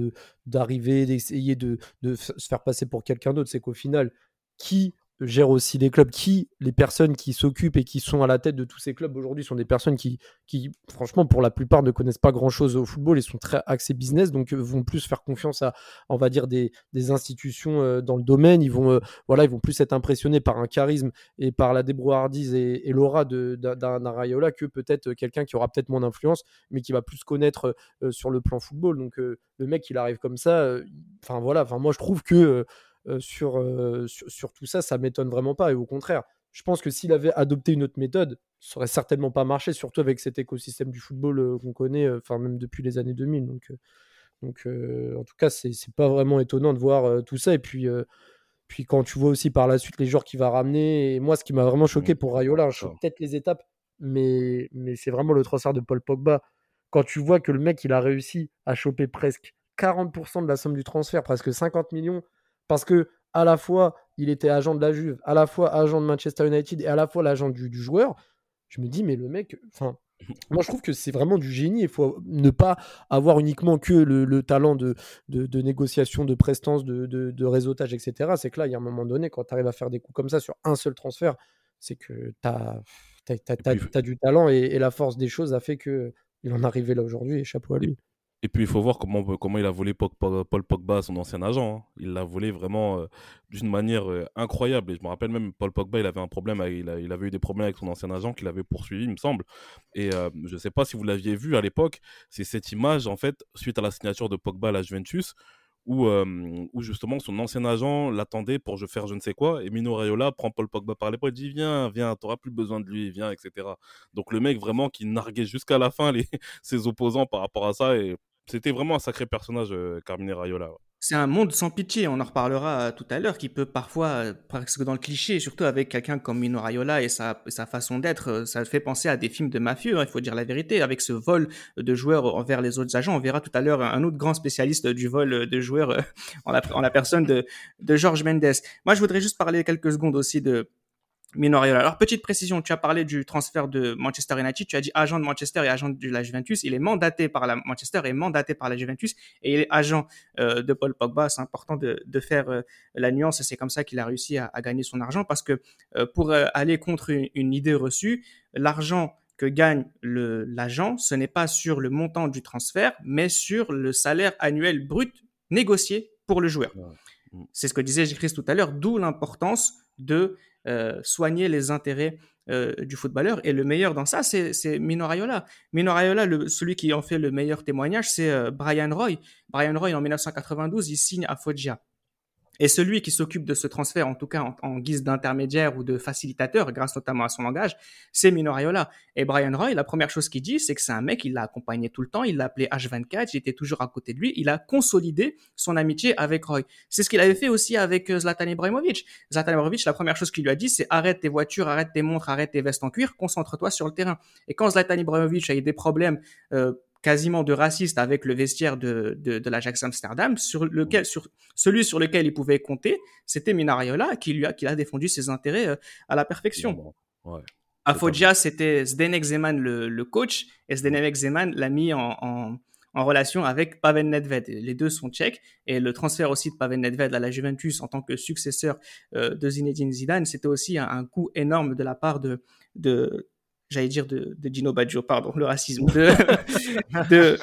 d'arriver, d'essayer de, de, se faire passer pour quelqu'un d'autre? C'est qu'au final, qui gère aussi les clubs, qui, les personnes qui s'occupent et qui sont à la tête de tous ces clubs aujourd'hui sont des personnes qui, qui, franchement, pour la plupart, ne connaissent pas grand-chose au football et sont très axés business, donc euh, vont plus faire confiance à, on va dire, des, des institutions euh, dans le domaine. Ils vont, euh, voilà, ils vont plus être impressionnés par un charisme et par la débrouillardise et, l'aura d'un Rayola que peut-être quelqu'un qui aura peut-être moins d'influence, mais qui va plus connaître sur le plan football. Donc le mec, il arrive comme ça. Enfin voilà, moi je trouve que euh, euh, sur, sur, tout ça, ça m'étonne vraiment pas. Et au contraire, je pense que s'il avait adopté une autre méthode, ça aurait certainement pas marché, surtout avec cet écosystème du football euh, qu'on connaît, enfin même depuis les années 2000. Donc, donc en tout cas, c'est pas vraiment étonnant de voir tout ça. Et puis, puis quand tu vois aussi par la suite les joueurs qu'il va ramener, et moi, ce qui m'a vraiment choqué mmh. pour Rayola, je peut-être les étapes, mais, mais c'est vraiment le transfert de Paul Pogba. Quand tu vois que le mec, il a réussi à choper presque 40% de la somme du transfert, presque 50 millions, parce que à la fois il était agent de la Juve, à la fois agent de Manchester United et à la fois l'agent du, joueur. Je me dis mais le mec, enfin (laughs) moi, je trouve que c'est vraiment du génie. Il faut ne pas avoir uniquement que le, talent de, de, négociation, de prestance, de, de réseautage, etc. C'est que là, il y a un moment donné, quand tu arrives à faire des coups comme ça sur un seul transfert, c'est que tu as, as, du talent et, et, la force des choses a fait qu'il en est arrivé là aujourd'hui et chapeau à lui. Et puis il faut voir comment, comment il a volé Paul Pogba, son ancien agent. Hein. Il l'a volé vraiment euh, d'une manière euh, incroyable. Et je me rappelle même, Paul Pogba, il avait un problème, il, il, avait eu des problèmes avec son ancien agent qu'il avait poursuivi, il me semble. Et euh, je ne sais pas si vous l'aviez vu à l'époque, c'est cette image, en fait, suite à la signature de Pogba à la Juventus, où, justement son ancien agent l'attendait pour je faire je ne sais quoi. Et Mino Raiola prend Paul Pogba par l'épaule et dit Viens, viens, t'auras plus besoin de lui, viens, etc. Donc le mec vraiment qui narguait jusqu'à la fin (laughs) ses opposants par rapport à ça. Et c'était vraiment un sacré personnage, euh, Carmine Raiola. C'est un monde sans pitié, on en reparlera tout à l'heure, qui peut parfois, euh, presque dans le cliché, surtout avec quelqu'un comme Mino Raiola et sa, façon d'être, euh, ça fait penser à des films de mafieux, hein, il faut dire la vérité, avec ce vol de joueurs envers les autres agents. On verra tout à l'heure un autre grand spécialiste du vol de joueurs euh, (laughs) en, la, en la personne de, de Georges Mendes. Moi, je voudrais juste parler quelques secondes aussi de, Mino Raiola. Alors, petite précision, tu as parlé du transfert de Manchester United, tu as dit agent de Manchester et agent de la Juventus. Il est mandaté par la Manchester et mandaté par la Juventus et il est agent euh, de Paul Pogba. C'est important de, de faire euh, la nuance et c'est comme ça qu'il a réussi à, à, gagner son argent parce que euh, pour aller contre une, une idée reçue, l'argent que gagne l'agent, ce n'est pas sur le montant du transfert, mais sur le salaire annuel brut négocié pour le joueur. C'est ce que disait J. tout à l'heure, d'où l'importance de soigner les intérêts euh, du footballeur. Et le meilleur dans ça, c'est Mino Raiola. Mino Raiola, le, celui qui en fait le meilleur témoignage, c'est euh, Brian Roy. Brian Roy, en 1992, il signe à Foggia. Et celui qui s'occupe de ce transfert, en tout cas en, guise d'intermédiaire ou de facilitateur, grâce notamment à son langage, c'est Mino Raiola. Et Brian Roy, la première chose qu'il dit, c'est que c'est un mec, il l'a accompagné tout le temps, il l'a appelé H24, il était toujours à côté de lui, il a consolidé son amitié avec Roy. C'est ce qu'il avait fait aussi avec euh, Zlatan Ibrahimovic. Zlatan Ibrahimovic, la première chose qu'il lui a dit, c'est arrête tes voitures, arrête tes montres, arrête tes vestes en cuir, concentre-toi sur le terrain. Et quand Zlatan Ibrahimovic a eu des problèmes euh, quasiment de raciste avec le vestiaire de, de, de l'Ajax Amsterdam, sur lequel, sur celui sur lequel il pouvait compter, c'était Minariola qui lui a, qui a défendu ses intérêts euh, à la perfection. Ouais. À Foggia, c'était Zdenek Zeman le, le, coach et Zdenek Zeman l'a mis en, en, en, relation avec Pavel Nedved. Les deux sont tchèques et le transfert aussi de Pavel Nedved à la Juventus en tant que successeur euh, de Zinedine Zidane, c'était aussi un, un coup énorme de la part de, de j'allais dire de, de Gino Baggio, pardon, le racisme, de, (laughs) de,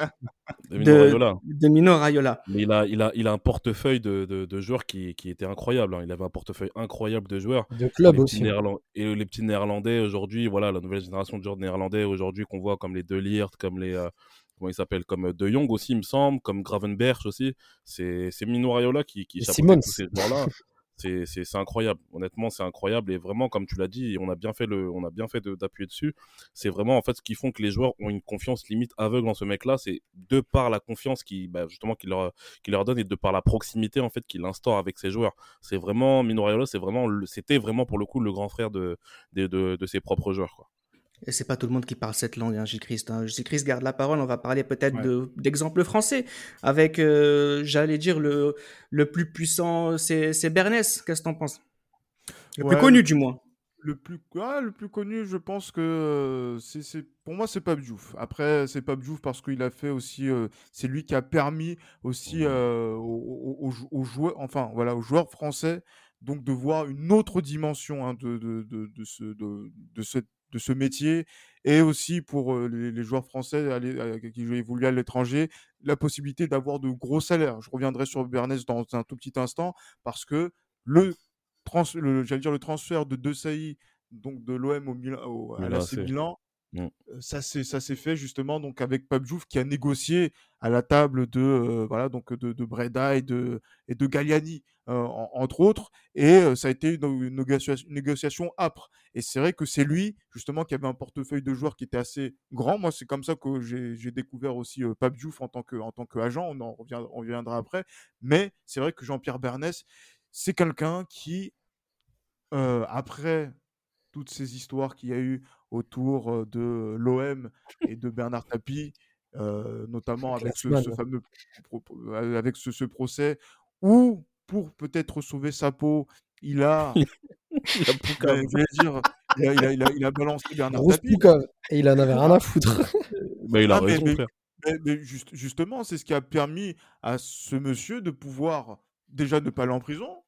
de, Mino Raiola. De Mino Raiola. Mais il a, il a, il a un portefeuille de, de, de joueurs qui, qui était incroyable. Hein. Il avait un portefeuille incroyable de joueurs. De clubs aussi. Néerland... Et les petits néerlandais aujourd'hui, voilà, la nouvelle génération de joueurs néerlandais aujourd'hui qu'on voit comme les De Ligt, comme les. Euh, comment il s'appelle Comme De Jong aussi, il me semble, comme Gravenberch aussi. C'est Mino Raiola qui, qui chapeaute tous ces joueurs-là. (laughs) c'est incroyable. Honnêtement, c'est incroyable. Et vraiment, comme tu l'as dit, on a bien fait le, on a bien fait d'appuyer dessus. C'est vraiment en fait ce qui font que les joueurs ont une confiance limite aveugle en ce mec-là. C'est de par la confiance qui, bah, justement, qu'il leur, leur donne et de par la proximité en fait qu'il instaure avec ses joueurs. C'est vraiment Mino c'est vraiment, c'était vraiment pour le coup le grand frère de, de, de, de ses propres joueurs, quoi. Et c'est pas tout le monde qui parle cette langue, hein, Gilles Christ. Hein. Gilles Christ garde la parole. On va parler peut-être ouais. d'exemples français avec, euh, j'allais dire, le, le plus puissant, c'est Bernès. Qu'est-ce que t'en penses? Le ouais, plus connu, du moins. Le plus, ouais, le plus connu, je pense que euh, c'est pour moi, c'est Pape Diouf. Après, c'est Pape Diouf parce qu'il a fait aussi, euh, c'est lui qui a permis aussi euh, aux, aux, aux, joueurs, enfin voilà, aux joueurs français, donc de voir une autre dimension hein, de, de, de, de, ce, de, de cette de ce métier et aussi pour les, les joueurs français aller, qui évoluent à l'étranger, la possibilité d'avoir de gros salaires. Je reviendrai sur Bernès dans un tout petit instant parce que le, trans, le j'allais dire le transfert de De Sailly, donc de l'OM au, à l'AC Milan, Mmh. Ça s'est ça s'est fait justement donc avec Pape Diouf qui a négocié à la table de euh, voilà donc de, de, Breda et de et de Galliani en, entre autres et euh, ça a été une, une, négociation, une négociation âpre. Et c'est vrai que c'est lui justement qui avait un portefeuille de joueurs qui était assez grand. Moi c'est comme ça que j'ai découvert aussi Pape Diouf en tant que en tant qu'agent. On en revient, on reviendra après. Mais c'est vrai que Jean-Pierre Bernès c'est quelqu'un qui après toutes ces histoires qu'il y a eu autour de l'OM et de Bernard Tapie, euh, notamment avec ce, ce, fameux avec ce, ce, procès où pour peut-être sauver sa peau, il a (laughs) il a, dire, il a, il a, il a, il a balancé Bernard Grosse Tapie. Et il en avait rien à (laughs) foutre. mais il a ah, raison, mais, mais, mais juste, justement, c'est ce qui a permis à ce monsieur de pouvoir déjà ne pas aller en prison,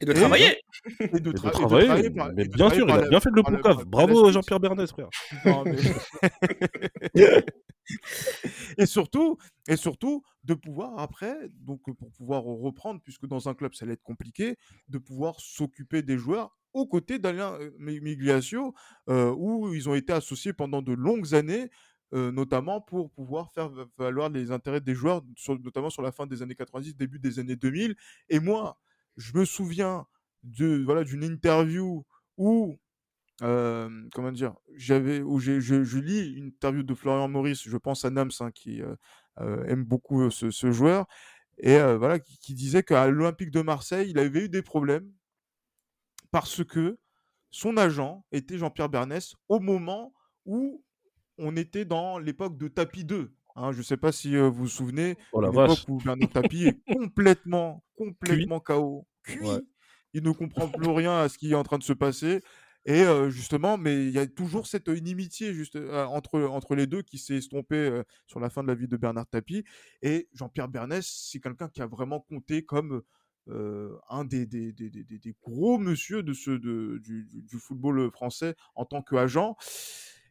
et de travailler. Et de, tra et de travailler. Et de travailler par, mais bien sûr, il a bien fait de le poucave. Bravo Jean-Pierre Bernès, frère. Non, mais... (laughs) (laughs) et surtout, et surtout, de pouvoir après, donc pour pouvoir reprendre, puisque dans un club ça allait être compliqué, de pouvoir s'occuper des joueurs aux côtés d'Alain Migliaccio, euh, où ils ont été associés pendant de longues années notamment pour pouvoir faire valoir les intérêts des joueurs, notamment sur la fin des années 90, début des années 2000. Et moi, je me souviens de voilà d'une interview où comment dire, j'avais où je, je, lis une interview de Florian Maurice, je pense à Nams hein, qui aime beaucoup ce, joueur, et voilà qui, qui disait qu'à l'Olympique de Marseille, il avait eu des problèmes parce que son agent était Jean-Pierre Bernès au moment où on était dans l'époque de Tapis 2. Hein, je ne sais pas si vous vous souvenez, oh l'époque où Bernard (laughs) Tapie est complètement, complètement KO, Il ne comprend plus rien à ce qui est en train de se passer. Et justement, mais il y a toujours cette inimitié entre, entre les deux qui s'est estompée sur la fin de la vie de Bernard Tapie. Et Jean-Pierre Bernès, c'est quelqu'un qui a vraiment compté comme un des, des, des, des, gros monsieur de ce, de, du, du, football français en tant qu'agent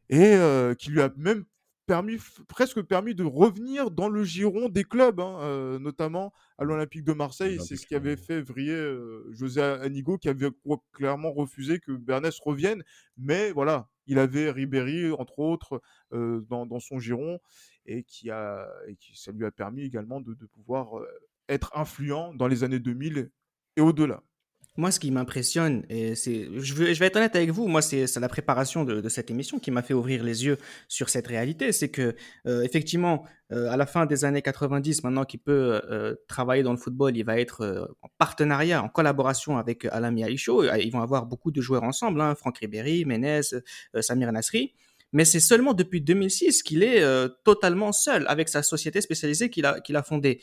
et qui lui a même permis, presque permis de revenir dans le giron des clubs, hein, notamment à l'Olympique de Marseille. C'est ce qui avait fait vriller José Anigo, qui avait clairement refusé que Bernès revienne. Mais voilà, il avait Ribéry, entre autres, dans, dans, son giron, et qui a, et qui, ça lui a permis également de, de pouvoir être influent dans les années 2000 et au-delà. Moi, ce qui m'impressionne, et je, vais, être honnête avec vous, moi, c'est, la préparation de, cette émission qui m'a fait ouvrir les yeux sur cette réalité. C'est que, euh, effectivement, euh, à la fin des années 90, maintenant qu'il peut euh, travailler dans le football, il va être en partenariat, en collaboration avec Alain Mialicho. Ils vont avoir beaucoup de joueurs ensemble, hein, Franck Ribéry, Menez, Samir Nasri. Mais c'est seulement depuis 2006 qu'il est totalement seul avec sa société spécialisée qu'il a fondée.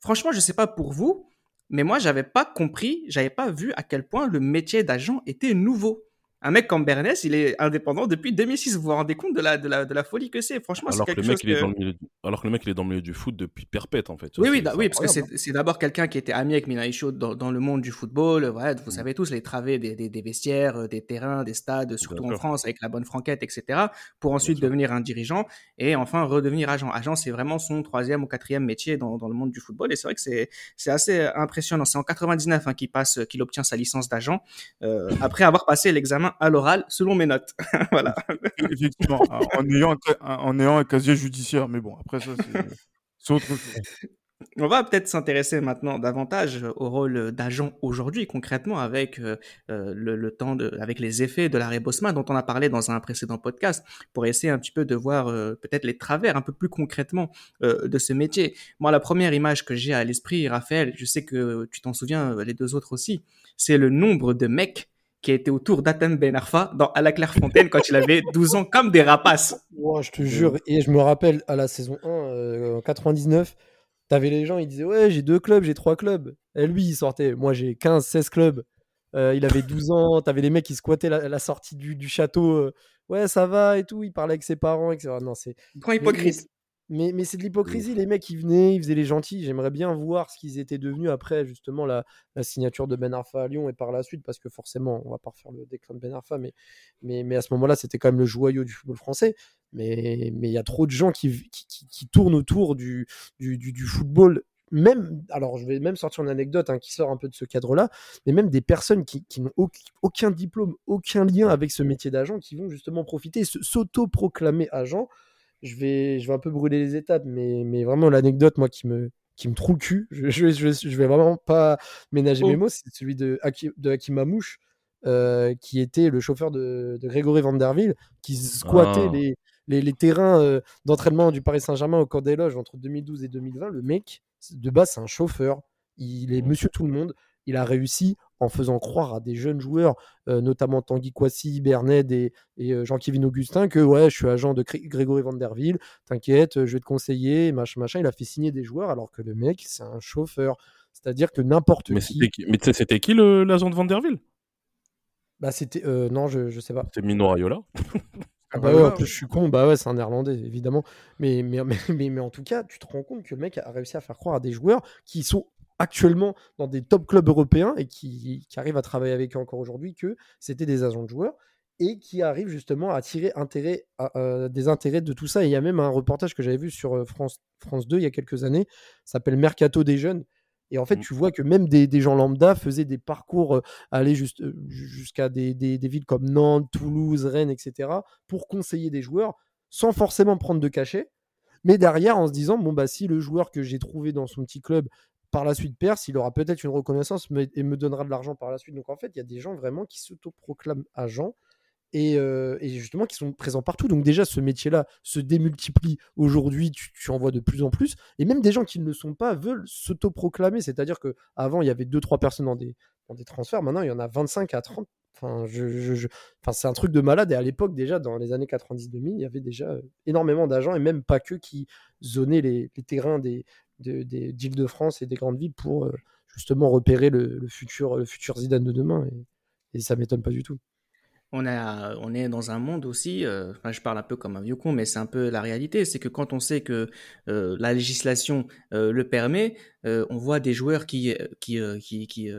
franchement, je ne sais pas pour vous, mais moi, j'avais pas compris, j'avais pas vu à quel point le métier d'agent était nouveau un mec comme Bernès, il est indépendant depuis 2006. Vous vous rendez compte de la, de la, de la folie que c'est Franchement, c'est quelque chose que... Alors que le mec, il est dans le milieu du foot depuis perpète, en fait. oui, oui, oui parce que c'est d'abord quelqu'un qui était ami avec Minaïcho dans, dans le monde du football. Ouais, vous mm. savez tous les travées des, des, vestiaires, euh, des terrains, des stades, surtout en France, avec la bonne franquette, etc. Pour ensuite devenir un dirigeant et enfin redevenir agent. Agent, c'est vraiment son troisième ou quatrième métier dans, dans le monde du football. Et c'est vrai que c'est assez impressionnant. C'est en 99 hein, qu'il passe, qu'il obtient sa licence d'agent euh, après avoir passé l'examen à l'oral selon mes notes. (laughs) voilà. Effectivement, en ayant, un, en ayant un casier judiciaire, mais bon, après ça, c'est autre chose. On va peut-être s'intéresser maintenant davantage au rôle d'agent aujourd'hui, concrètement, avec euh, euh, le, temps, de, avec les effets de l'arrêt Bosman dont on a parlé dans un précédent podcast, pour essayer un petit peu de voir euh, peut-être les travers un peu plus concrètement de ce métier. Moi, la première image que j'ai à l'esprit, Raphaël, je sais que tu t'en souviens, les deux autres aussi, c'est le nombre de mecs qui a été autour d'Atem Ben Arfa dans À la Clairefontaine quand il avait 12 ans, comme des rapaces. je te jure, et je me rappelle à la saison 1, euh, en 99, t'avais les gens, ils disaient Ouais, j'ai deux clubs, j'ai trois clubs. Et lui, il sortait Moi, j'ai 15, 16 clubs. Euh, il avait 12 ans, t'avais les mecs qui squattaient la, sortie du, du château. Euh, ouais, ça va et tout. Il parlait avec ses parents, etc. Non, c'est. Grand hypocrite. Mais, mais c'est de l'hypocrisie, les mecs qui venaient, ils faisaient les gentils. J'aimerais bien voir ce qu'ils étaient devenus après justement la, la, signature de Ben Arfa à Lyon et par la suite, parce que forcément, on va pas refaire le déclin de Ben Arfa, mais, mais, mais à ce moment-là, c'était quand même le joyau du football français. Mais il y a trop de gens qui, qui, qui, tournent autour du, du, du, football même, alors je vais même sortir une anecdote hein, qui sort un peu de ce cadre-là, mais même des personnes qui, qui n'ont aucun diplôme, aucun lien avec ce métier d'agent, qui vont justement profiter, s'auto-proclamer agent je vais, je vais un peu brûler les étapes, mais, mais vraiment l'anecdote, moi, qui me, qui me trouve le cul, je, je, je, vais vraiment pas ménager mes oh. mots, c'est celui de, de Hakim Amouche, euh, qui était le chauffeur de, de Grégory Vanderville, qui squattait ah. les, les, les, terrains euh, d'entraînement du Paris Saint-Germain au cours des loges entre 2012 et 2020. Le mec, de base, c'est un chauffeur. Il est monsieur tout le monde. Il a réussi en faisant croire à des jeunes joueurs, euh, notamment Tanguy Kouassi, Bernet et, et Jean-Kévin Augustin, que ouais, je suis agent de Grégory Vanderville, t'inquiète, je vais te conseiller, machin, machin. Il a fait signer des joueurs alors que le mec, c'est un chauffeur. C'est-à-dire que n'importe qui. Mais c'était qui l'agent de Vanderville Bah, c'était. Euh, non, je, je sais pas. C'était Mino Raiola. Ah bah ouais, (laughs) en plus je suis con, bah ouais, c'est un néerlandais, évidemment. Mais mais, (laughs) mais, mais, en tout cas, tu te rends compte que le mec a réussi à faire croire à des joueurs qui sont actuellement dans des top clubs européens et qui, qui arrivent à travailler avec eux encore aujourd'hui que c'était des agents de joueurs et qui arrivent justement à tirer intérêt, euh, des intérêts de tout ça. Et il y a même un reportage que j'avais vu sur euh, France, France 2 il y a quelques années, s'appelle Mercato des jeunes. Et en fait, mmh. tu vois que même des, des gens lambda faisaient des parcours, euh, aller juste, jusqu'à des, des, des, villes comme Nantes, Toulouse, Rennes, etc., pour conseiller des joueurs sans forcément prendre de cachet, mais derrière en se disant bon bah si le joueur que j'ai trouvé dans son petit club par la suite perce, il aura peut-être une reconnaissance et me donnera de l'argent par la suite. Donc en fait, il y a des gens vraiment qui s'autoproclament agents et, euh, justement qui sont présents partout. Donc déjà, ce métier-là se démultiplie aujourd'hui, tu, en vois de plus en plus. Et même des gens qui ne le sont pas veulent s'autoproclamer. C'est-à-dire qu'avant, il y avait 2-3 personnes dans des, dans des transferts. Maintenant, il y en a 25 à 30. Enfin, je, enfin, c'est un truc de malade. Et à l'époque, déjà, dans les années 90-2000, il y avait déjà énormément d'agents, et même pas que, qui zonaient les terrains des, d'Île-de-France et des grandes villes pour justement repérer le, futur, futur Zidane de demain. Et, et ça m'étonne pas du tout on, a, on est dans un monde aussi, euh, je parle un peu comme un vieux con, mais c'est un peu la réalité, c'est que quand on sait que euh, la législation euh, le permet, on voit des joueurs qui, qui, qui,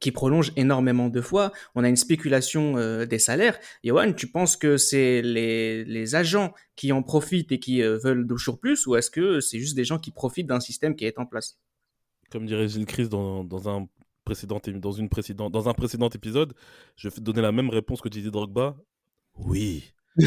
qui, prolongent énormément de fois, on a une spéculation des salaires. Yoann, tu penses que c'est les, les, agents qui en profitent et qui veulent toujours plus, ou est-ce que c'est juste des gens qui profitent d'un système qui est en place? Comme dirait Gilles Christ dans, dans un dans, une précédente, dans un précédent épisode, je vais donner la même réponse que Didier Drogba. Oui. (laughs) je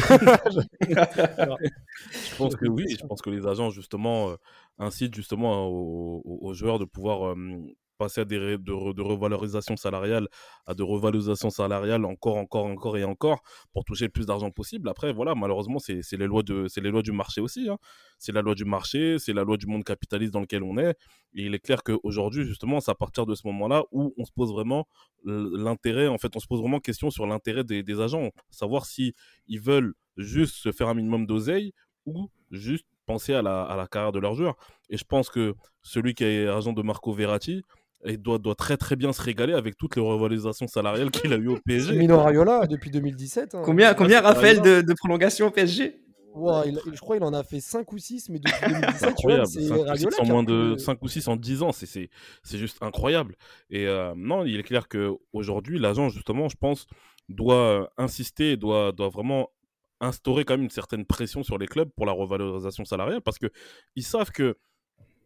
pense que oui, je pense que les agents justement euh, incitent justement aux, joueurs de pouvoir euh, passer à des de, de, revalorisation salariale à de revalorisation salariale encore, encore, encore et encore pour toucher le plus d'argent possible. Après, voilà, malheureusement, c'est les lois de, les lois du marché aussi. Hein. C'est la loi du marché, c'est la loi du monde capitaliste dans lequel on est. Et il est clair qu'aujourd'hui, justement, c'est à partir de ce moment-là où on se pose vraiment l'intérêt. En fait, on se pose vraiment question sur l'intérêt des, des agents, savoir si ils veulent juste se faire un minimum d'oseille ou juste penser à la, à la carrière de leur joueur. Et je pense que celui qui est agent de Marco Verratti, et doit, doit très très bien se régaler avec toutes les revalorisations salariales qu'il a eues au PSG. (laughs) Mino Raiola depuis 2017. Hein. Combien, combien Raphaël de, de prolongation au PSG je crois qu'il en a fait 5 ou 6, mais depuis 2017, c'est 5, en moins de 5 ou 6 en 10 ans, c'est juste incroyable. Et euh, non, il est clair qu'aujourd'hui, l'agent, justement, je pense, doit insister, doit, doit vraiment instaurer quand même une certaine pression sur les clubs pour la revalorisation salariale, parce qu'ils savent que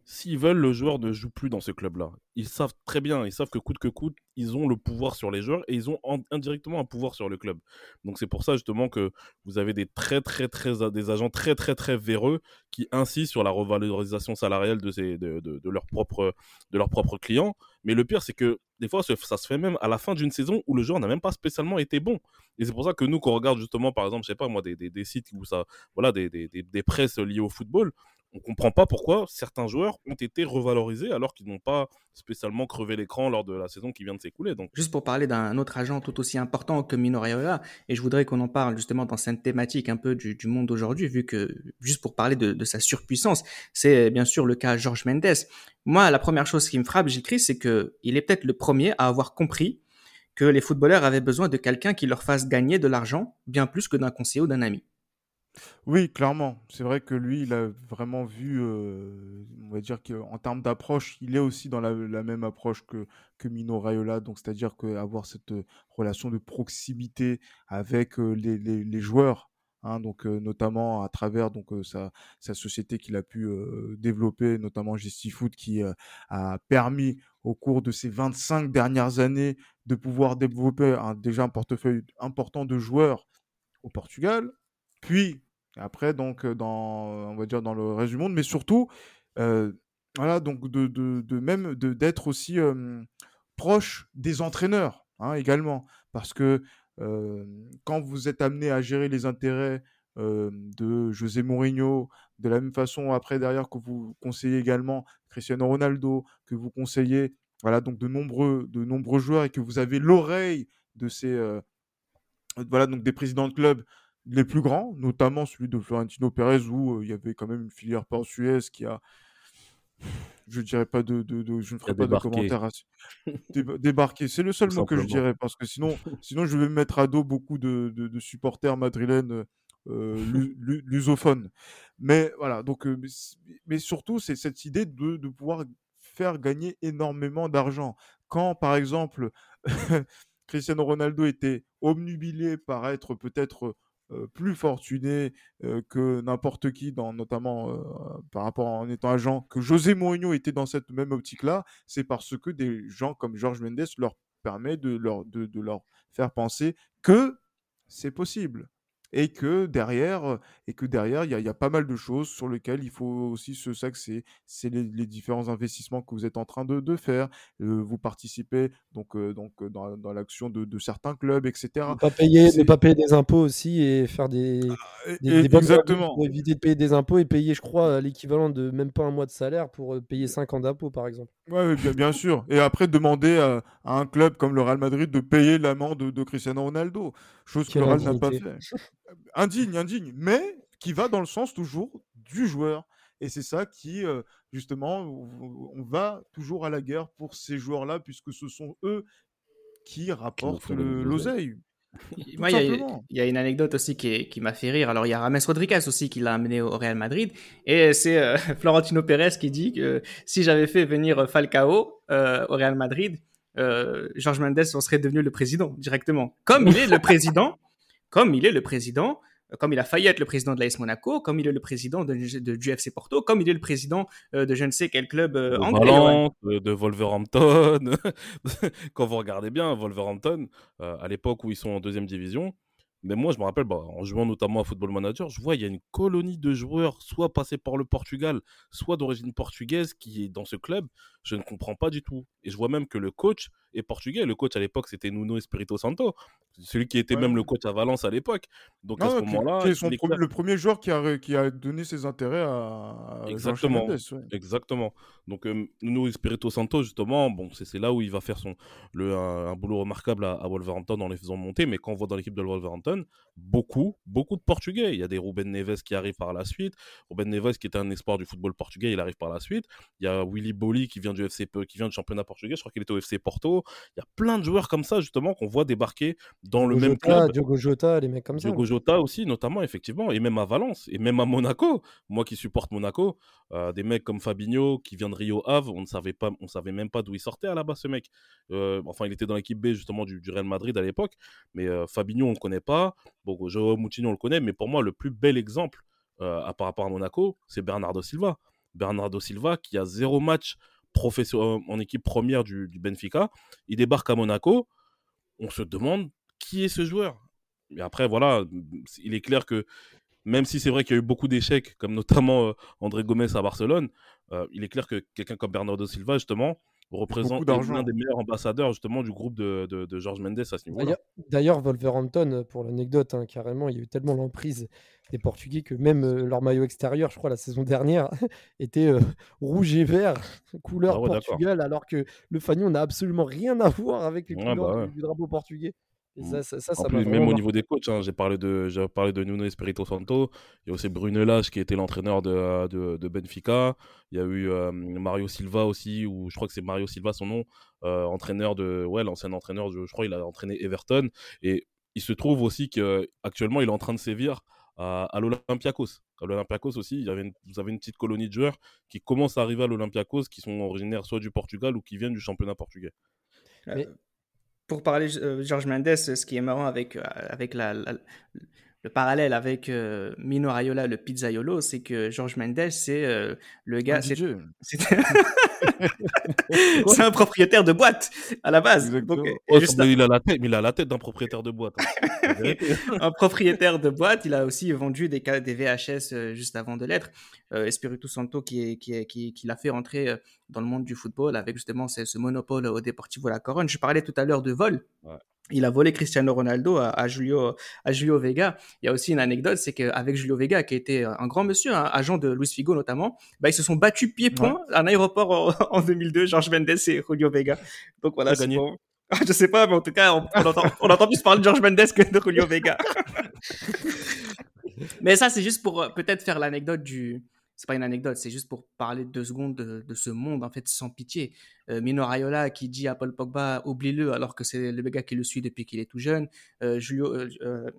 s'ils veulent, le joueur ne joue plus dans ce club-là. Ils savent très bien, ils savent que coûte que coûte, ils ont le pouvoir sur les joueurs et ils ont indirectement un pouvoir sur le club. Donc c'est pour ça justement que vous avez des très très très des agents très très très véreux qui insistent sur la revalorisation salariale de, de, de, leurs propres de leurs propres clients. Mais le pire c'est que des fois ça se fait même à la fin d'une saison où le joueur n'a même pas spécialement été bon. Et c'est pour ça que nous qu'on regarde justement par exemple, je sais pas moi des, des, sites où ça voilà des, des, des liées au football on comprend pas pourquoi certains joueurs ont été revalorisés alors qu'ils n'ont pas spécialement crevé l'écran lors de la saison qui vient de s'écouler. Juste pour parler d'un autre agent tout aussi important que Mino Raiola, et je voudrais qu'on en parle justement dans cette thématique un peu du, monde d'aujourd'hui, vu que, juste pour parler de, sa surpuissance, c'est bien sûr le cas Georges Mendes. Moi, la première chose qui me frappe, j'écris, c'est qu'il est peut-être le premier à avoir compris que les footballeurs avaient besoin de quelqu'un qui leur fasse gagner de l'argent, bien plus que d'un conseiller ou d'un ami. Oui, clairement. C'est vrai que lui, il a vraiment vu, euh, on va dire qu'en termes d'approche, il est aussi dans la, même approche que, que Mino Raiola. Donc, c'est-à-dire qu'avoir cette euh, relation de proximité avec euh, les, les, joueurs, hein, donc notamment à travers donc sa, sa société qu'il a pu développer, notamment Gestifoot, qui a permis au cours de ces 25 dernières années de pouvoir développer déjà un portefeuille important de joueurs au Portugal, puis après, donc, dans, on va dire dans le reste du monde, mais surtout, voilà, donc de, de, même d'être aussi proche des entraîneurs hein, également, parce que quand vous êtes amené à gérer les intérêts de José Mourinho, de la même façon après derrière que vous conseillez également Cristiano Ronaldo, que vous conseillez voilà donc de nombreux de nombreux joueurs et que vous avez l'oreille de ces voilà donc des présidents de clubs les plus grands, notamment celui de Florentino Pérez, où il y avait quand même une filière portuaise qui a. Je dirais pas de, je ne ferai pas de commentaires à... (laughs) débarqué. C'est le seul mot que je dirais parce que sinon, sinon je vais me mettre à dos beaucoup de, supporters madrilènes euh, (laughs) lusophones. Mais voilà, donc, mais surtout c'est cette idée de, de pouvoir faire gagner énormément d'argent. Quand par exemple (laughs) Cristiano Ronaldo était omnubilé par être peut-être plus fortuné que n'importe qui, dans, notamment par rapport en étant agent, que José Mourinho était dans cette même optique-là, c'est parce que des gens comme Georges Mendes leur permet de leur, de, leur faire penser que c'est possible. Et que derrière, et que derrière, il y a, il y a pas mal de choses sur lesquelles il faut aussi se s'axer. C'est les, les différents investissements que vous êtes en train de, de faire. Euh, vous participez donc, euh, donc dans, dans l'action de, de certains clubs, etc. Ne pas payer, ne pas payer des impôts aussi et faire des, Et- des, et- des bonnes habitudes exactement. pour éviter de payer des impôts et payer, je crois, l'équivalent de même pas un mois de salaire pour payer 5 ans d'impôts, par exemple. Ouais, bien, bien sûr. Et après, demander à, à un club comme le Real Madrid de payer l'amende de, de Cristiano Ronaldo. Chose que le Real n'a pas fait. Indigne, indigne. Mais qui va dans le sens toujours du joueur. Et c'est ça qui, euh, justement, on va toujours à la guerre pour ces joueurs-là, puisque ce sont eux qui rapportent l'oseille. Moi, il y, a- y une anecdote aussi qui, m'a fait rire. Alors, il y a Rames Rodriguez aussi qui l'a amené au Real Madrid. Et c'est euh, (laughs) Florentino Pérez qui dit que si j'avais fait venir Falcao euh, au Real Madrid, euh, Georges Mendes en serait devenu le président directement. Comme il est le président, (laughs) comme il est le président, comme il a failli être le président de l'AS Monaco, comme il est le président de, de, du FC Porto, comme il est le président euh, de je ne sais quel club euh, de anglais. Valence, de, de Wolverhampton. (laughs) Quand vous regardez bien, Wolverhampton, euh, à l'époque où ils sont en deuxième division, mais moi je me rappelle, bah, en jouant notamment à Football Manager, je vois il y a une colonie de joueurs, soit passés par le Portugal, soit d'origine portugaise, qui est dans ce club. Je ne comprends pas du tout. Et je vois même que le coach est portugais. Le coach à l'époque, c'était Nuno Espirito Santo, celui qui était Ouais, même le coach à Valence à l'époque. Donc à Non, ce non, qui- moment-là, le premier joueur qui a, qui a donné ses intérêts à, à Exactement. Mendes, ouais. Exactement. Donc, euh, Nuno Espirito Santo, justement, bon, c'est c'est là où il va faire son, le, un, un boulot remarquable à, à Wolverhampton en les faisant monter. Mais quand on voit dans l'équipe de Wolverhampton, England beaucoup, beaucoup de Portugais. Il y a des Ruben Neves qui arrivent par la suite. Ruben Neves, qui était un espoir du football portugais, il arrive par la suite. Il y a Willy Bolly qui vient du FC, qui vient du championnat portugais. Je crois qu'il était au FC Porto. Il y a plein de joueurs comme ça, justement, qu'on voit débarquer dans le Diogo même Jota, club. Diogo Jota, les mecs comme ça. Diogo Jota aussi, notamment, effectivement, et même à Valence, et même à Monaco. Moi qui supporte Monaco, euh, des mecs comme Fabinho, qui vient de Rio Ave, on ne savait, pas, on savait même pas d'où il sortait à la base, ce mec. Euh, enfin, il était dans l'équipe B, justement, du, du Real Madrid à l'époque, mais euh, Fabinho, on ne le connaît pas. Bon, Joao Moutinho, on le connaît, mais pour moi, le plus bel exemple euh, à, par rapport à Monaco, c'est Bernardo Silva. Bernardo Silva, qui a zéro match professionnel en équipe première du, Benfica, il débarque à Monaco, on se demande qui est ce joueur. Et après, voilà, il est clair que même si c'est vrai qu'il y a eu beaucoup d'échecs, comme notamment euh, André Gomez à Barcelone, euh, il est clair que quelqu'un comme Bernardo Silva, justement, représente l'un des meilleurs ambassadeurs justement du groupe de, de, de George Mendes à ce niveau-là. D'ailleurs- D'ailleurs, Wolverhampton, euh, pour l'anecdote, hein, carrément, il y a eu tellement l'emprise des Portugais que même euh, leur maillot extérieur, je crois, la saison dernière, (laughs) était euh, rouge et vert, (laughs) couleur Ah ouais. Portugal, alors que le Fagnon n'a absolument rien à voir avec les Ouais, couleurs bah ouais. du, drapeau portugais. Et ça, ça, ça, En ça plus, vraiment même au niveau des coachs, hein, j'ai parlé de, j'ai parlé de Nuno Espirito Santo. Il y a aussi Bruno Lage qui était l'entraîneur de, de, de Benfica. Il y a eu euh, Mario Silva aussi, ou je crois que c'est Mario Silva son nom, euh, entraîneur de, ouais, l'ancien entraîneur, je crois, il a entraîné Everton. Et il se trouve aussi qu'actuellement, il est en train de sévir à, à l'Olympiakos. À l'Olympiakos aussi, il y avait une- vous avez une petite colonie de joueurs qui commencent à arriver à l'Olympiakos, qui sont originaires soit du Portugal ou qui viennent du championnat portugais. Mais- Euh, pour parler de Georges Mendes, ce qui est marrant avec, euh, avec la- le parallèle avec euh, Mino Raiola, le pizzaiolo, c'est que Georges Mendes, c'est euh, le gars. (laughs) C'est- un propriétaire de boîte à la base. Donc, Oh, juste il a la tête, mais il a la tête d'un propriétaire de boîte. hein. (laughs) Un propriétaire de boîte. Il a aussi vendu des, des VHS euh, juste avant de l'être. Euh, Espiritu Santo qui, est, qui, est, qui, qui l'a fait entrer euh, dans le monde du football avec justement ce, ce monopole au Deportivo La Corogne. Je parlais tout à l'heure de vol. Ouais. Il a volé Cristiano Ronaldo à, à Julio, à Julio Vega. Il y a aussi une anecdote, c'est qu'avec Julio Vega, qui était un grand monsieur, un agent de Luis Figo notamment, bah, ils se sont battus pied-point à un aéroport en, (laughs) en 2002, Georges Mendes et Julio Vega. Donc voilà, c'est Ah, Je sais pas, mais en tout cas, on, on entend, on entend plus parler de Georges Mendes que de Julio Vega. (laughs) mais ça, c'est juste pour euh, peut-être faire l'anecdote du. C'est pas une anecdote, c'est juste pour parler deux secondes de, de ce monde en fait sans pitié. Euh, Mino Raiola qui dit à Paul Pogba oublie-le alors que c'est le gars qui le suit depuis qu'il est tout jeune. Euh, Julio, euh, euh,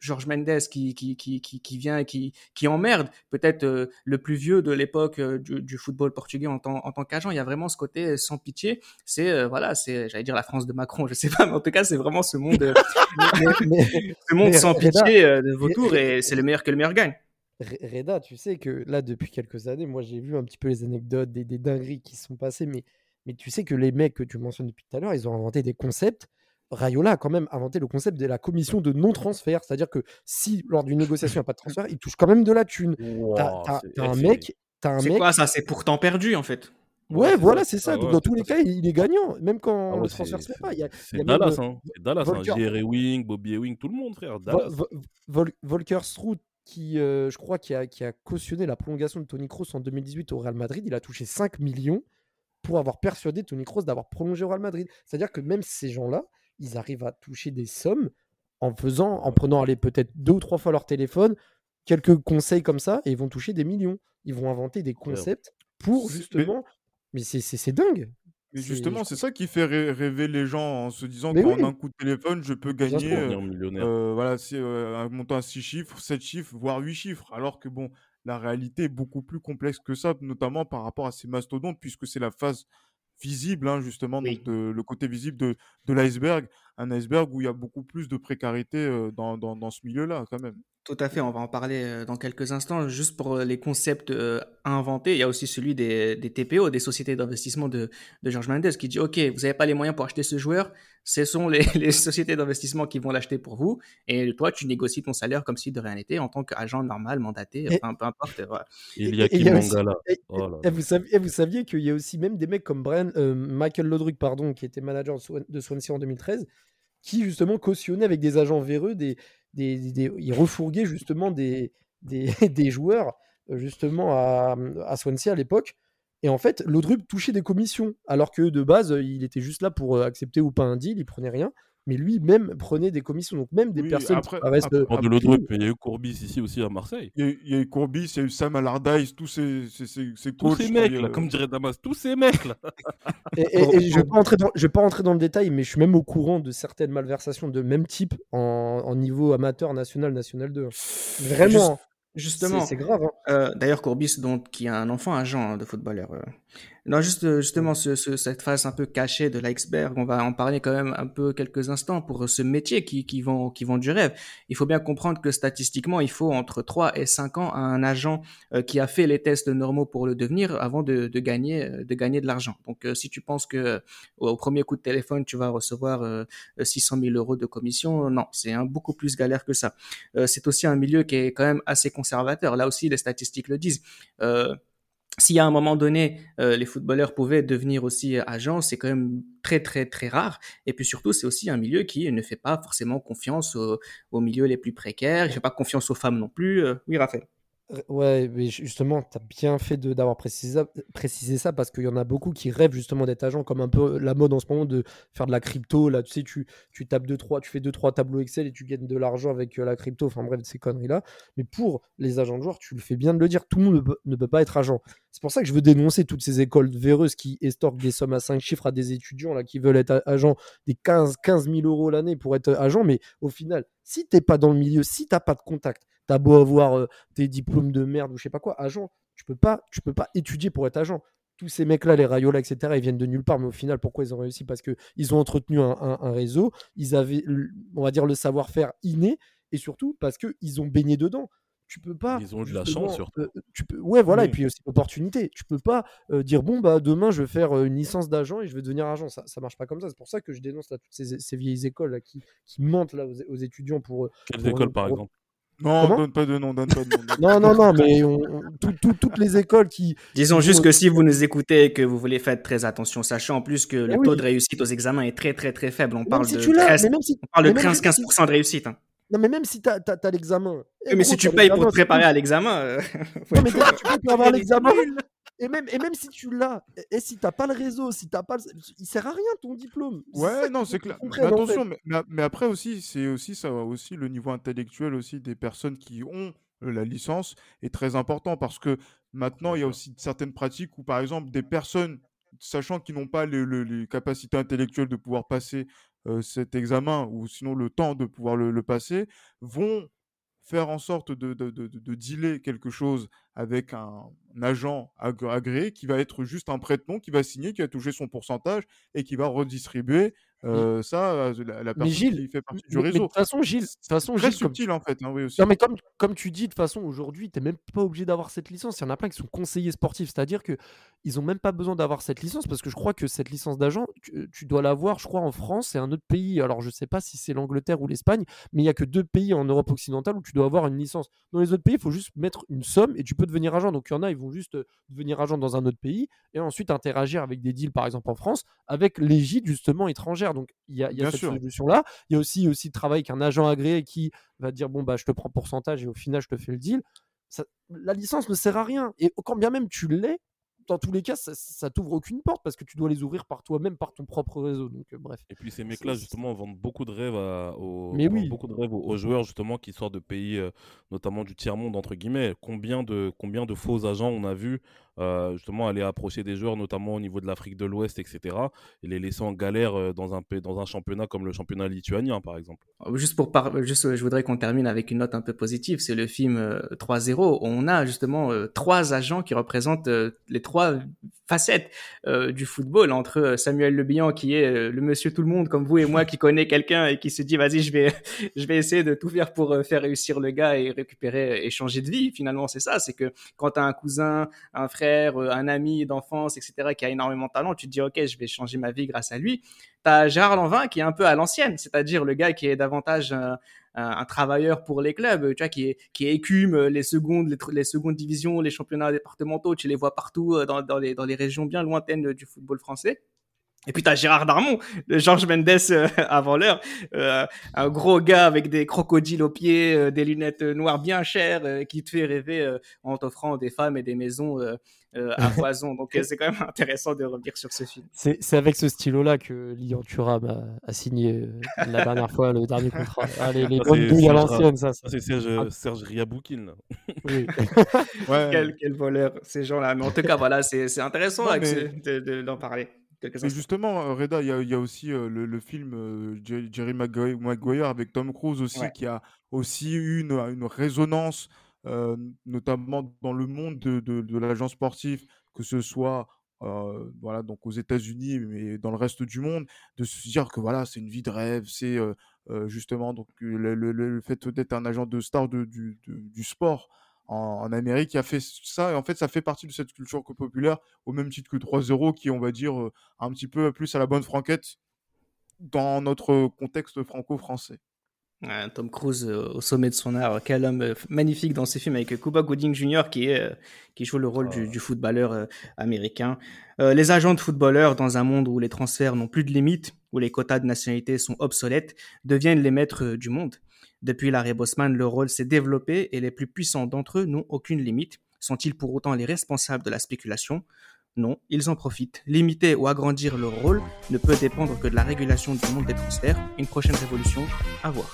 Georges Mendes qui, qui, qui, qui, vient et qui, qui emmerde peut-être euh, le plus vieux de l'époque euh, du, du football portugais en tant, en tant qu'agent. Il y a vraiment ce côté sans pitié. C'est euh, voilà, c'est j'allais dire la France de Macron, je sais pas, mais en tout cas c'est vraiment ce monde, euh, (laughs) Mais- mais- ce monde mais sans pitié euh, de vautour et c'est le meilleur que le meilleur gagne. Re- Reda, tu sais que là, depuis quelques années, moi j'ai vu un petit peu les anecdotes, des, des dingueries qui se sont passées, mais, mais tu sais que les mecs que tu mentionnes depuis tout à l'heure, ils ont inventé des concepts Rayola a quand même inventé le concept de la commission de non-transfert. C'est-à-dire que si, lors d'une négociation, il n'y a pas de transfert, il touche quand même de la thune. Wouah, T'as un mec. T'as un C'est mec. quoi ça? C'est pourtant perdu en fait. Ouais, voilà, c'est ça. ça, Donc, ouais, dans tous les cas, il est gagnant, même quand Ah ouais, le transfert se fait pas. Il y a, il y C'est a même, Dallas, euh, hein. C'est Dallas, hein. J.R. Ewing, Bobby Ewing, tout le monde, frère. Dallas. Vol- Volker Struth, qui, euh, je crois, qui a, qui a cautionné la prolongation de Tony Kroos en 2018 au Real Madrid, il a touché 5 millions pour avoir persuadé Tony Kroos d'avoir prolongé au Real Madrid. C'est-à-dire que même ces gens-là, ils arrivent à toucher des sommes en faisant, en prenant aller peut-être deux ou trois fois leur téléphone, quelques conseils comme ça, et ils vont toucher des millions. Ils vont inventer des concepts pour mais- justement. Mais c'est- c'est c'est dingue. Mais justement, c'est ça qui fait rê- rêver les gens en se disant Mais qu'en oui. un coup de téléphone, je peux Bien sûr. gagner euh, Devenir millionnaire. euh, voilà, c'est, euh, un montant à 6 chiffres, 7 chiffres, voire 8 chiffres. Alors que bon, la réalité est beaucoup plus complexe que ça, notamment par rapport à ces mastodontes, puisque c'est la phase visible, hein, justement, Oui. donc de- le côté visible de, de l'iceberg. Un iceberg où il y a beaucoup plus de précarité dans, dans, dans ce milieu-là, quand même. Tout à fait, on va en parler dans quelques instants. Juste pour les concepts euh, inventés, il y a aussi celui des, des TPO, des sociétés d'investissement de, de George Mendes, qui dit Ok, vous n'avez pas les moyens pour acheter ce joueur, ce sont les, (laughs) les sociétés d'investissement qui vont l'acheter pour vous, et toi, tu négocies ton salaire comme si de rien n'était en tant qu'agent normal, mandaté, Et- enfin, peu importe. voilà. Il et- y a aussi- Mangala. Et, Oh là et- et vous saviez, saviez qu'il y a aussi même des mecs comme Brian, euh, Michael Lodruck, pardon, qui était manager de Swansea en 2013, qui justement cautionnaient avec des agents véreux, des, des, ils refourguaient justement (laughs) des, joueurs euh, justement à, à Swansea à l'époque. Et en fait, Lodruck touchait des commissions, alors que de base, il était juste là pour euh, accepter ou pas un deal, il prenait rien. Mais lui-même prenait des commissions, donc même des Oui, personnes après- qui paraissent, après- euh, de l'autre, mais il y a eu Courbis ici aussi à Marseille. Il y a, eu- il y a eu Courbis, il y a eu Sam Allardyce, tous ces, ces, ces, ces Tous coachs ces mecs là, euh, comme dirait Damas, tous ces mecs là. (laughs) Et, et- et je vais pas entrer dans, je vais pas rentrer dans le détail, mais je suis même au courant de certaines malversations de même type en, en niveau amateur, national, national 2. Vraiment, Justement, c'est grave. hein. Euh, D'ailleurs, Courbis, donc, qui a un enfant agent hein, de footballeur. euh. Non, juste, euh, justement, ce- ce- cette face un peu cachée de l'iceberg, on va en parler quand même un peu quelques instants pour ce métier qui, qui, vend, qui vend du rêve. Il faut bien comprendre que statistiquement, il faut entre 3 et 5 ans à un agent euh, qui a fait les tests normaux pour le devenir avant de, de gagner, euh, de gagner de l'argent. Donc, euh, si tu penses que euh, au premier coup de téléphone, tu vas recevoir euh, 600 000 euros de commission, non, c'est un beaucoup plus galère que ça. Euh, c'est aussi un milieu qui est quand même assez conservateur. Là aussi, les statistiques le disent. Euh, si à un moment donné, euh, les footballeurs pouvaient devenir aussi euh, agents, c'est quand même très très très rare. Et puis surtout, c'est aussi un milieu qui ne fait pas forcément confiance aux, milieux les plus précaires. Il ne fait pas confiance aux femmes non plus. Euh, oui, Raphaël. Ouais, mais justement, tu as bien fait d'avoir précisé, ça- parce qu'il y en a beaucoup qui rêvent justement d'être agent, comme un peu la mode en ce moment de faire de la crypto. Là, tu sais, tu, tu tapes deux, trois, tu fais deux, trois tableaux Excel et tu gagnes de l'argent avec euh, la crypto. Enfin bref, ces conneries-là. Mais pour les agents de joueurs, tu le fais bien de le dire, tout le monde ne peut, pas être agent. C'est pour ça que je veux dénoncer toutes ces écoles véreuses qui estorquent des sommes à 5 chiffres à des étudiants là, qui veulent être agents, des 15, 15 000 euros l'année pour être agent. Mais au final, si t'es pas dans le milieu, si t'as pas de contact, t'as beau avoir euh, tes diplômes de merde ou je sais pas quoi, agent, tu peux pas, tu peux pas étudier pour être agent. Tous ces mecs-là, les Rayola, etc., ils viennent de nulle part, mais au final, pourquoi ils ont réussi? Parce qu'ils ont entretenu un, un- un réseau, ils avaient, on va dire, le savoir-faire inné, et surtout parce qu'ils ont baigné dedans. Tu peux pas. Ils ont eu de la chance, surtout. euh, tu peux, ouais, voilà, et puis aussi l'opportunité. Tu peux pas euh, dire bon bah demain je vais faire euh, une licence d'agent et je vais devenir agent. Ça, ça marche pas comme ça. C'est pour ça que je dénonce là, toutes ces, ces vieilles écoles là, qui, qui mentent là aux, aux étudiants pour. Quelles pour- écoles par exemple? Non, Comment donne pas de nom, donne pas de nom. donne Non, non, non, mais on- tout- tout- toutes les écoles qui. Disons juste que si vous nous écoutez et que vous voulez faire très attention, sachant en plus que le Eh oui. taux de réussite aux examens est très très très faible. On Même parle si de tu l'as, 13 mais même si, on parle de mais même si- 15-15% de réussite. hein. Non, mais même si t'as as, l'examen. eh, Oui, mais gros, si tu payes pour te préparer à l'examen, euh, (laughs) Non, mais déjà, tu peux avoir (laughs) l'examen. Et même, et même si tu l'as, et, et si t'as pas le réseau, si t'as pas, le- il sert à rien ton diplôme. Ouais, non, c'est clair. Mais comprennent, en fait. attention, mais, mais- mais après aussi, c'est aussi ça, aussi le niveau intellectuel aussi des personnes qui ont euh, la licence est très important parce que maintenant il y a aussi certaines pratiques où par exemple des personnes, sachant qu'ils n'ont pas les, le- les capacités intellectuelles de pouvoir passer euh, cet examen ou sinon le temps de pouvoir le, passer, vont faire en sorte de, de, de- de- de dealer quelque chose avec un, agent agré- agréé qui va être juste un prête-nom, qui va signer, qui va toucher son pourcentage et qui va redistribuer Euh, ça, la, la personne Gilles, qui fait partie du mais de réseau. toute façon, Gilles, façon, Très Gilles, comme subtil en fait, hein, oui aussi. Non, mais comme, comme tu dis, de toute façon, aujourd'hui, tu n'es même pas obligé d'avoir cette licence. Il y en a plein qui sont conseillers sportifs, c'est-à-dire qu'ils n'ont même pas besoin d'avoir cette licence parce que je crois que cette licence d'agent, tu, tu dois l'avoir, je crois, en France et un autre pays. Alors, je ne sais pas si c'est l'Angleterre ou l'Espagne, mais il n'y a que deux pays en Europe occidentale où tu dois avoir une licence. Dans les autres pays, il faut juste mettre une somme et tu peux devenir agent. Donc, il y en a, ils vont juste devenir agent dans un autre pays et ensuite interagir avec des deals, par exemple en France, avec l'égide justement étrangère. Donc, il y a, il y a Bien cette solution-là. Il y a aussi, aussi le travail qu'un agent agréé qui va dire bon bah je te prends pourcentage et au final je te fais le deal. Ça- la licence ne sert à rien. Et quand bien même tu l'es, dans tous les cas, ça, ça t'ouvre aucune porte parce que tu dois les ouvrir par toi-même, par ton propre réseau. Donc euh, bref. Et puis ces mecs-là, justement, vendent beaucoup de rêves, à- aux, Mais vendent oui. beaucoup de rêves aux, aux joueurs, justement, qui sortent de pays, euh, notamment du tiers-monde, entre guillemets. Combien de, combien de faux agents on a vu, euh, justement, aller approcher des joueurs, notamment au niveau de l'Afrique de l'Ouest, etc., et les laisser en galère euh, dans un, dans un championnat comme le championnat lituanien, par exemple. Juste pour par... juste, euh, je voudrais qu'on termine avec une note un peu positive. C'est le film euh, 3-0. On a justement euh, trois agents qui représentent euh, les trois facettes euh, du football entre euh, Samuel Le Bihan qui est euh, le monsieur tout le monde comme vous et moi qui connaît quelqu'un et qui se dit vas-y je vais (laughs) je vais essayer de tout faire pour euh, faire réussir le gars et récupérer et changer de vie. Finalement c'est ça. C'est que quand tu as un cousin, un frère, euh, un ami d'enfance, etc. qui a énormément de talent, tu te dis ok je vais changer ma vie grâce à lui. T'as Gérard Lanvin qui est un peu à l'ancienne, c'est-à-dire le gars qui est davantage euh, un, travailleur pour les clubs, tu vois, qui, qui écume les secondes, les, les secondes divisions, les championnats départementaux, tu les vois partout euh, dans, dans, les, dans les régions bien lointaines du football français. Et puis t'as Gérard Darmon, le Georges Mendes euh, (laughs) avant l'heure, euh, un gros gars avec des crocodiles aux pieds, euh, des lunettes noires bien chères, euh, qui te fait rêver euh, en t'offrant des femmes et des maisons euh, euh, à (laughs) foison. Donc euh, c'est quand même intéressant de revenir sur ce film. C'est c'est avec ce stylo-là que Lian Thuram a, a signé euh, la dernière fois le dernier (laughs) contrat. Ah, les les Ça, bonnes c'est- douilles à l'ancienne, ça. c'est Serge, Ah. Serge Riaboukine. là. Oui. Ouais. Quel, quel voleur, ces gens-là. Mais en tout cas, voilà, c'est c'est intéressant Non, avec mais- ce- de- de- d'en parler. Mais justement, euh, Reda, il y a, il y a aussi euh, le, le film euh, Jer- Jerry Maguire, avec Tom Cruise aussi, Ouais. qui a aussi eu une, une résonance, euh, notamment dans le monde de, de, de l'agent sportif, que ce soit euh, voilà, donc aux États-Unis, mais dans le reste du monde, de se dire que voilà, c'est une vie de rêve, c'est euh, justement donc le, le- le fait d'être un agent de star de- du, de- du sport en, en Amérique qui a fait ça, et en fait, ça fait partie de cette culture populaire, au même titre que 3-0, qui, on va dire, euh, un petit peu plus à la bonne franquette dans notre contexte franco-français. Tom Cruise euh, au sommet de son art, quel homme euh, magnifique dans ses films avec Cuba Gooding Jr. qui, est, euh, qui joue le rôle du, du footballeur euh, américain. Euh, les agents de footballeurs, dans un monde où les transferts n'ont plus de limites, où les quotas de nationalité sont obsolètes, deviennent les maîtres euh, du monde. Depuis l'arrêt Bosman, le rôle s'est développé et les plus puissants d'entre eux n'ont aucune limite. Sont-ils pour autant les responsables de la spéculation? Non, ils en profitent. Limiter ou agrandir leur rôle ne peut dépendre que de la régulation du monde des transferts. Une prochaine révolution à voir.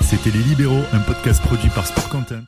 C'était Les Libéraux, un podcast produit par Sport Content.